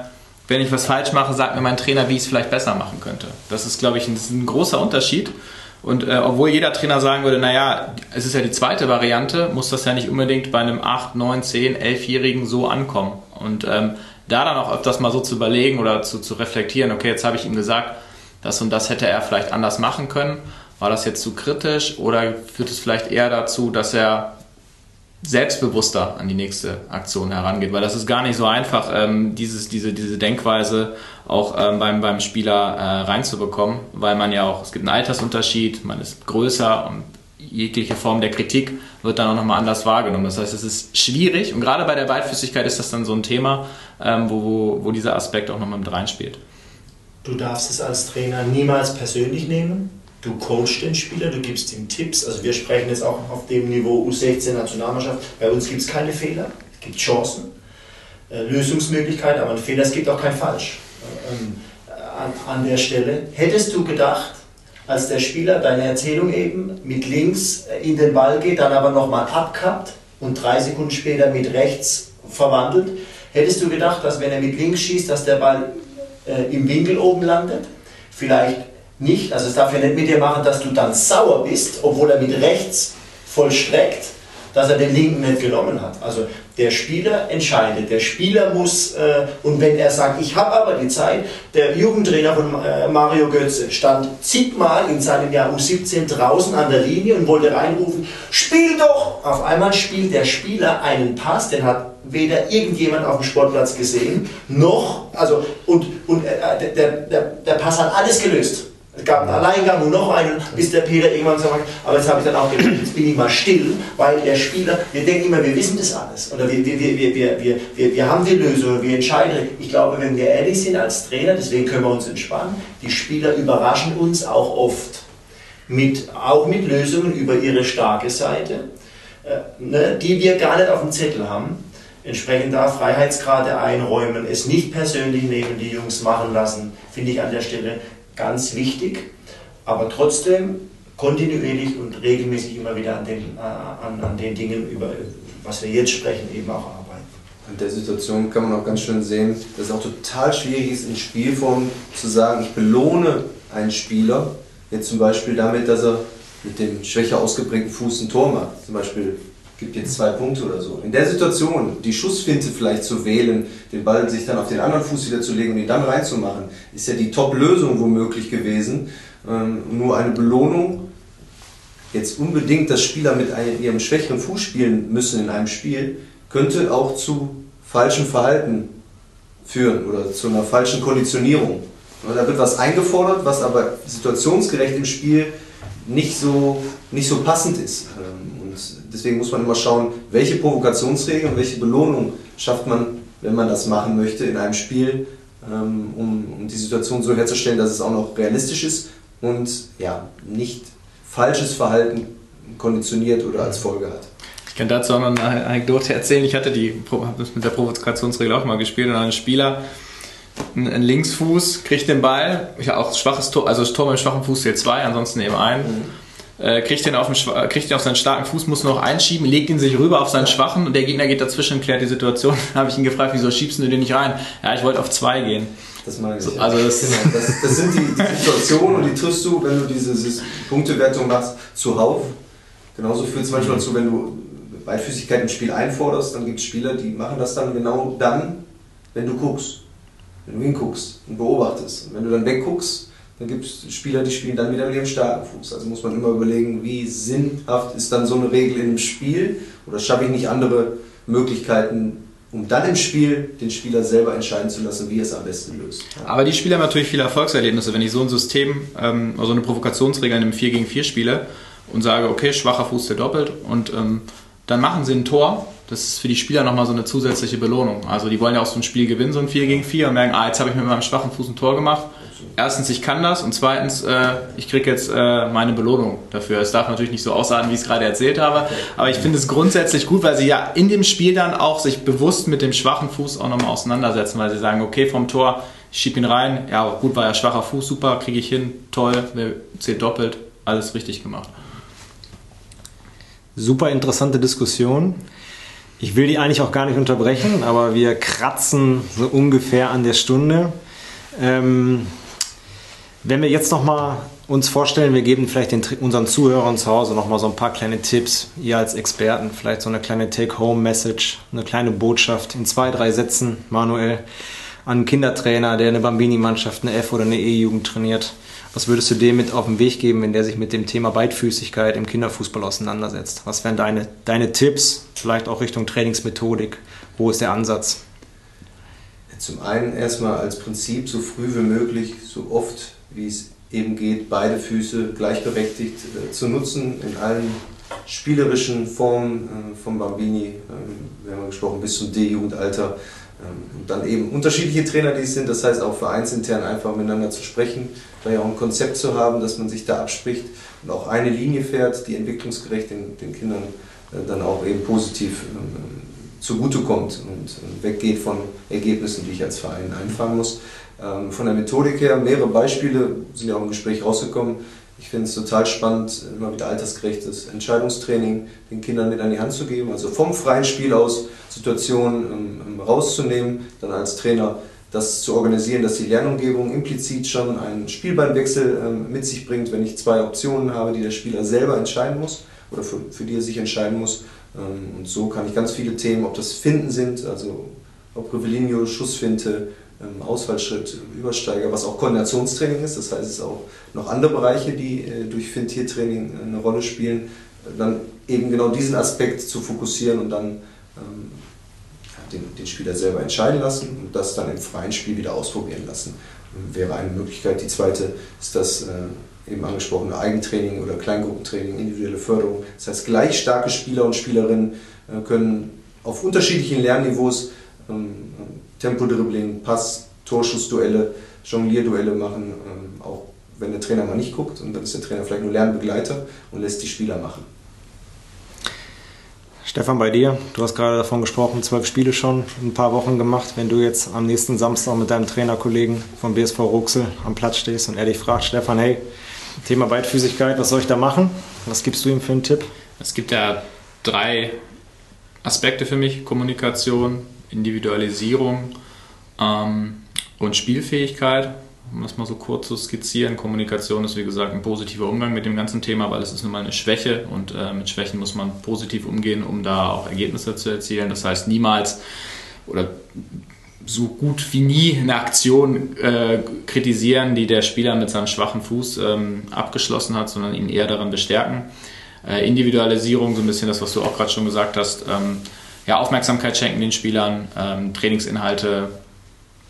wenn ich was falsch mache, sagt mir mein Trainer, wie ich es vielleicht besser machen könnte? Das ist, glaube ich, ein, ein großer Unterschied. Und äh, obwohl jeder Trainer sagen würde, naja, es ist ja die zweite Variante, muss das ja nicht unbedingt bei einem 8, 9, 10, 11-Jährigen so ankommen. Und ähm, da dann auch öfters mal so zu überlegen oder zu, zu reflektieren, okay, jetzt habe ich ihm gesagt, das und das hätte er vielleicht anders machen können. War das jetzt zu kritisch oder führt es vielleicht eher dazu, dass er selbstbewusster an die nächste Aktion herangeht? Weil das ist gar nicht so einfach, ähm, dieses, diese, diese Denkweise auch ähm, beim, beim Spieler äh, reinzubekommen, weil man ja auch, es gibt einen Altersunterschied, man ist größer und jegliche Form der Kritik wird dann auch nochmal anders wahrgenommen. Das heißt, es ist schwierig und gerade bei der Beidfüßigkeit ist das dann so ein Thema, ähm, wo, wo, wo dieser Aspekt auch nochmal mit reinspielt. Du darfst es als Trainer niemals persönlich nehmen. Du coachst den Spieler, du gibst ihm Tipps. Also wir sprechen jetzt auch auf dem Niveau U16 Nationalmannschaft. Bei uns gibt es keine Fehler, es gibt Chancen, äh, Lösungsmöglichkeiten, aber ein Fehler, es gibt auch kein Falsch ähm, an, an der Stelle. Hättest du gedacht, als der Spieler deine Erzählung eben mit links äh, in den Ball geht, dann aber nochmal abkappt und drei Sekunden später mit rechts verwandelt, hättest du gedacht, dass wenn er mit links schießt, dass der Ball äh, im Winkel oben landet? Vielleicht nicht. Also es darf ja nicht mit dir machen, dass du dann sauer bist, obwohl er mit rechts vollstreckt, dass er den linken nicht genommen hat. Also der Spieler entscheidet. Der Spieler muss, äh, und wenn er sagt, ich habe aber die Zeit, der Jugendtrainer von äh, Mario Götze stand zigmal in seinem Jahr U17 draußen an der Linie und wollte reinrufen, spiel doch! Auf einmal spielt der Spieler einen Pass, den hat weder irgendjemand auf dem Sportplatz gesehen, noch, also, und, und äh, der, der, der Pass hat alles gelöst. Es gab einen Alleingang und noch einen, bis der Peter irgendwann sagt, aber jetzt habe ich dann auch gedacht, jetzt bin ich mal still, weil der Spieler, wir denken immer, wir wissen das alles. Oder wir, wir, wir, wir, wir, wir, wir haben die Lösung, wir entscheiden. Ich glaube, wenn wir ehrlich sind als Trainer, deswegen können wir uns entspannen, die Spieler überraschen uns auch oft. Mit, auch mit Lösungen über ihre starke Seite, äh, ne, die wir gar nicht auf dem Zettel haben. Entsprechend da Freiheitsgrade einräumen, es nicht persönlich nehmen, die Jungs machen lassen, finde ich an der Stelle ganz wichtig, aber trotzdem kontinuierlich und regelmäßig immer wieder an den, äh, an, an den Dingen, über was wir jetzt sprechen, eben auch arbeiten. In der Situation kann man auch ganz schön sehen, dass es auch total schwierig ist, in Spielform zu sagen, ich belohne einen Spieler, jetzt zum Beispiel damit, dass er mit dem schwächer ausgeprägten Fuß ein Tor macht. Zum Beispiel gibt jetzt zwei Punkte oder so. In der Situation, die Schussfinte vielleicht zu wählen, den Ball sich dann auf den anderen Fuß wieder zu legen und ihn dann reinzumachen, ist ja die Top-Lösung womöglich gewesen. Ähm, nur eine Belohnung, jetzt unbedingt, dass Spieler mit einem, ihrem schwächeren Fuß spielen müssen in einem Spiel, könnte auch zu falschem Verhalten führen oder zu einer falschen Konditionierung. Da wird was eingefordert, was aber situationsgerecht im Spiel nicht so, nicht so passend ist. Ähm, deswegen muss man immer schauen, welche Provokationsregeln und welche Belohnung schafft man, wenn man das machen möchte in einem Spiel, ähm, um, um die Situation so herzustellen, dass es auch noch realistisch ist und ja, nicht falsches Verhalten konditioniert oder als Folge hat. Ich kann dazu auch noch eine Anekdote erzählen. Ich hatte die das mit der Provokationsregel auch mal gespielt und ein Spieler, ein Linksfuß, kriegt den Ball, ich habe auch schwaches Tor, also das Tor mit schwachem Fuß zählt zwei, ansonsten eben ein. Mhm äh, kriegt, den auf den, kriegt den auf seinen starken Fuß, muss noch einschieben, legt ihn sich rüber auf seinen schwachen und der Gegner geht dazwischen und klärt die Situation. Dann habe ich ihn gefragt, wieso schiebst du den nicht rein? Ja, ich wollte auf zwei gehen. Das meine ich. So, also das, genau. das, das, sind die, die Situationen und die triffst du, wenn du diese, diese Punktewertung machst, zuhauf. Genauso führt es manchmal zu, wenn du Beidfüßigkeit im Spiel einforderst, dann gibt es Spieler, die machen das dann genau dann, wenn du guckst. Wenn du hinguckst und beobachtest. Und wenn du dann wegguckst, dann gibt es Spieler, die spielen dann wieder mit ihrem starken Fuß. Also muss man immer überlegen, wie sinnhaft ist dann so eine Regel im Spiel oder schaffe ich nicht andere Möglichkeiten, um dann im Spiel den Spieler selber entscheiden zu lassen, wie er es am besten löst. Ja. Aber die Spieler haben natürlich viele Erfolgserlebnisse. Wenn ich so ein System, ähm, also eine Provokationsregel in einem 4 gegen 4 spiele und sage, okay, schwacher Fuß der doppelt und ähm, dann machen sie ein Tor das ist für die Spieler nochmal so eine zusätzliche Belohnung. Also die wollen ja auch so ein Spiel gewinnen, so ein 4 gegen 4 und merken, ah, jetzt habe ich mit meinem schwachen Fuß ein Tor gemacht. Erstens, ich kann das und zweitens, äh, ich kriege jetzt äh, meine Belohnung dafür. Es darf natürlich nicht so ausarten, wie ich es gerade erzählt habe, aber ich finde es grundsätzlich gut, weil sie ja in dem Spiel dann auch sich bewusst mit dem schwachen Fuß auch nochmal auseinandersetzen, weil sie sagen, okay, vom Tor, ich schiebe ihn rein, ja gut, war ja schwacher Fuß, super, kriege ich hin, toll, zählt doppelt, alles richtig gemacht. Super interessante Diskussion. Ich will die eigentlich auch gar nicht unterbrechen, aber wir kratzen so ungefähr an der Stunde. Ähm, wenn wir jetzt nochmal uns vorstellen, wir geben vielleicht den, unseren Zuhörern zu Hause nochmal so ein paar kleine Tipps, ihr als Experten, vielleicht so eine kleine Take-Home-Message, eine kleine Botschaft in zwei, drei Sätzen, Manuel, an einen Kindertrainer, der eine Bambini-Mannschaft, eine F- oder eine E-Jugend trainiert. Was würdest du dem mit auf den Weg geben, wenn der sich mit dem Thema Beidfüßigkeit im Kinderfußball auseinandersetzt? Was wären deine, deine Tipps, vielleicht auch Richtung Trainingsmethodik? Wo ist der Ansatz? Zum einen erstmal als Prinzip so früh wie möglich, so oft wie es eben geht, beide Füße gleichberechtigt äh, zu nutzen in allen spielerischen Formen äh, vom Bambini, äh, wir haben gesprochen, bis zum D-Jugendalter. Ähm, und dann eben unterschiedliche Trainer, die es sind, das heißt auch vereinsintern einfach miteinander zu sprechen, vielleicht auch ein Konzept zu haben, dass man sich da abspricht und auch eine Linie fährt, die entwicklungsgerecht den, den Kindern äh, dann auch eben positiv ähm, zugutekommt und weggeht von Ergebnissen, die ich als Verein einfangen muss. Ähm, von der Methodik her, mehrere Beispiele sind ja auch im Gespräch rausgekommen. Ich finde es total spannend, immer wieder altersgerechtes Entscheidungstraining den Kindern mit an die Hand zu geben, also vom freien Spiel aus Situationen ähm, rauszunehmen, dann als Trainer das zu organisieren, dass die Lernumgebung implizit schon einen Spielbeinwechsel ähm, mit sich bringt, wenn ich zwei Optionen habe, die der Spieler selber entscheiden muss oder für, für die er sich entscheiden muss. Ähm, und so kann ich ganz viele Themen, ob das Finden sind, also ob Rivelinho, Schussfinte, ähm, Ausfallschritt, Übersteiger, was auch Koordinationstraining ist. Das heißt, es sind auch noch andere Bereiche, die äh, durch Fintiertraining äh, eine Rolle spielen. Dann eben genau diesen Aspekt zu fokussieren und dann ähm, den, den Spieler selber entscheiden lassen und das dann im freien Spiel wieder ausprobieren lassen. Wäre eine Möglichkeit. Die zweite ist das äh, eben angesprochene Eigentraining oder Kleingruppentraining, individuelle Förderung. Das heißt, gleich starke Spieler und Spielerinnen können auf unterschiedlichen Lernniveaus ähm, Tempodribbling, Pass, Torschussduelle, Jonglierduelle machen, ähm, auch wenn der Trainer mal nicht guckt und dann ist der Trainer vielleicht nur Lernbegleiter und lässt die Spieler machen. Stefan, bei dir, du hast gerade davon gesprochen, zwölf Spiele schon in ein paar Wochen gemacht. Wenn du jetzt am nächsten Samstag mit deinem Trainerkollegen vom BSV Ruxel am Platz stehst und er dich fragt, Stefan, hey, Thema Beidfüßigkeit, was soll ich da machen? Was gibst du ihm für einen Tipp? Es gibt ja drei Aspekte für mich: Kommunikation, Individualisierung ähm, und Spielfähigkeit. Um das mal so kurz zu skizzieren, Kommunikation ist wie gesagt ein positiver Umgang mit dem ganzen Thema, weil es ist nun mal eine Schwäche und äh, mit Schwächen muss man positiv umgehen, um da auch Ergebnisse zu erzielen. Das heißt niemals oder so gut wie nie eine Aktion äh, kritisieren, die der Spieler mit seinem schwachen Fuß ähm, abgeschlossen hat, sondern ihn eher daran bestärken. Äh, Individualisierung, so ein bisschen das, was du auch gerade schon gesagt hast, ähm, ja, Aufmerksamkeit schenken den Spielern, ähm, Trainingsinhalte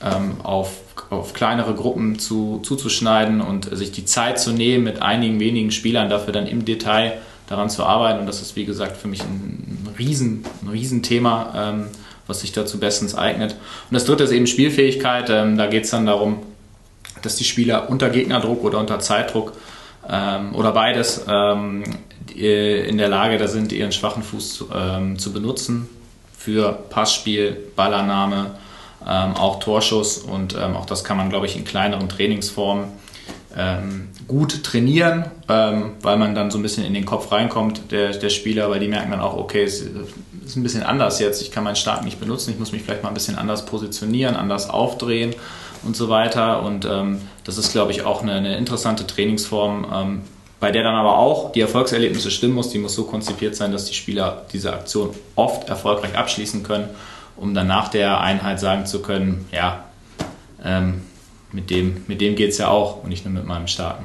ähm, auf, auf kleinere Gruppen zu, zuzuschneiden und sich die Zeit zu nehmen, mit einigen wenigen Spielern dafür dann im Detail daran zu arbeiten. Und das ist, wie gesagt, für mich ein, Riesen, ein Riesenthema, ähm, was sich dazu bestens eignet. Und das dritte ist eben Spielfähigkeit. Ähm, da geht es dann darum, dass die Spieler unter Gegnerdruck oder unter Zeitdruck ähm, oder beides ähm, in der Lage da sind, ihren schwachen Fuß ähm, zu benutzen, für Passspiel, Ballannahme, ähm, auch Torschuss und ähm, auch das kann man, glaube ich, in kleineren Trainingsformen ähm, gut trainieren, ähm, weil man dann so ein bisschen in den Kopf reinkommt, der, der Spieler, weil die merken dann auch, okay, es ist ein bisschen anders jetzt, ich kann meinen Stark nicht benutzen, ich muss mich vielleicht mal ein bisschen anders positionieren, anders aufdrehen und so weiter. Und ähm, das ist, glaube ich, auch eine, eine interessante Trainingsform, ähm, bei der dann aber auch die Erfolgserlebnisse stimmen muss. Die muss so konzipiert sein, dass die Spieler diese Aktion oft erfolgreich abschließen können, um dann nach der Einheit sagen zu können, ja, ähm, mit dem, mit dem geht es ja auch und nicht nur mit meinem Starken.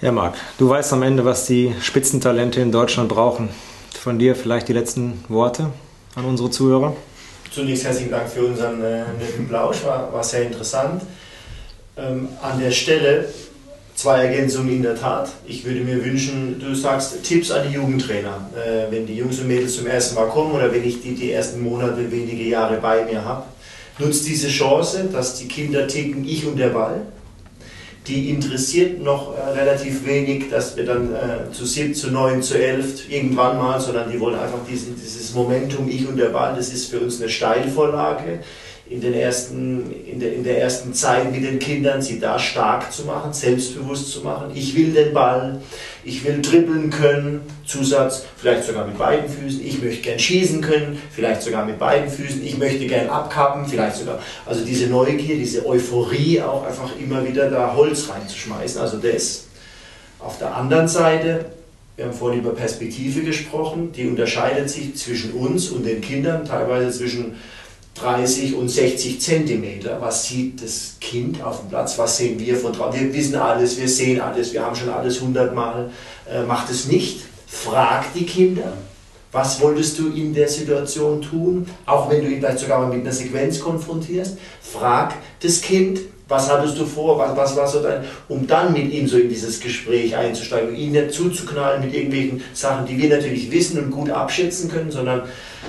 Ja, Marc, du weißt am Ende, was die Spitzentalente in Deutschland brauchen. Von dir vielleicht die letzten Worte an unsere Zuhörer. Zunächst herzlichen Dank für unseren äh, netten Plausch, war, war sehr interessant. Ähm, an der Stelle zwei Ergänzungen in der Tat. Ich würde mir wünschen, du sagst Tipps an die Jugendtrainer, äh, wenn die Jungs und Mädels zum ersten Mal kommen oder wenn ich die die ersten Monate, wenige Jahre bei mir habe nutzt diese Chance, dass die Kinder ticken, ich und der Ball. Die interessiert noch äh, relativ wenig, dass wir dann äh, zu sieben, zu neun, zu elf irgendwann mal, sondern die wollen einfach diesen, dieses Momentum, ich und der Ball, das ist für uns eine Steilvorlage in, den ersten, in, der, in der ersten Zeit mit den Kindern, sie da stark zu machen, selbstbewusst zu machen. Ich will den Ball, ich will dribbeln können, Zusatz, vielleicht sogar mit beiden Füßen, ich möchte gern schießen können, vielleicht sogar mit beiden Füßen, ich möchte gern abkappen, vielleicht sogar, also diese Neugier, diese Euphorie auch einfach immer wieder da Holz reinzuschmeißen, also das. Auf der anderen Seite, wir haben vorhin über Perspektive gesprochen, die unterscheidet sich zwischen uns und den Kindern, teilweise zwischen 30 und 60 Zentimeter. Was sieht das Kind auf dem Platz? Was sehen wir von draußen? Wir wissen alles, wir sehen alles, wir haben schon alles hundertmal. Äh, macht es nicht. Frag die Kinder. Was wolltest du in der Situation tun? Auch wenn du ihn vielleicht sogar mal mit einer Sequenz konfrontierst. Frag das Kind, was hattest du vor, was, was war so dein, um dann mit ihm so in dieses Gespräch einzusteigen, ihn nicht zuzuknallen mit irgendwelchen Sachen, die wir natürlich wissen und gut abschätzen können, sondern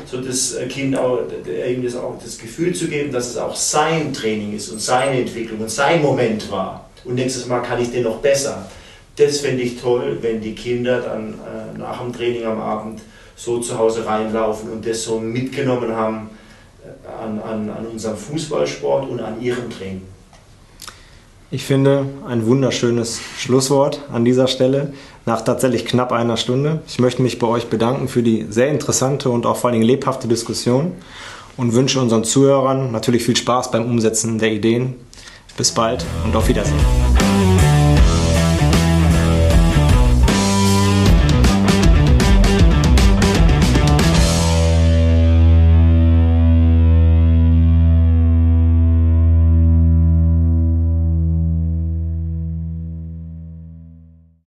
so das äh, Kind auch, ihm das auch das Gefühl zu geben, dass es auch sein Training ist und seine Entwicklung und sein Moment war. Und nächstes Mal kann ich den noch besser. Das fände ich toll, wenn die Kinder dann äh, nach dem Training am Abend so zu Hause reinlaufen und das so mitgenommen haben äh, an, an, an unserem Fußballsport und an ihrem Training. Ich finde ein wunderschönes Schlusswort an dieser Stelle nach tatsächlich knapp einer Stunde. Ich möchte mich bei euch bedanken für die sehr interessante und auch vor allem lebhafte Diskussion und wünsche unseren Zuhörern natürlich viel Spaß beim Umsetzen der Ideen. Bis bald und auf Wiedersehen.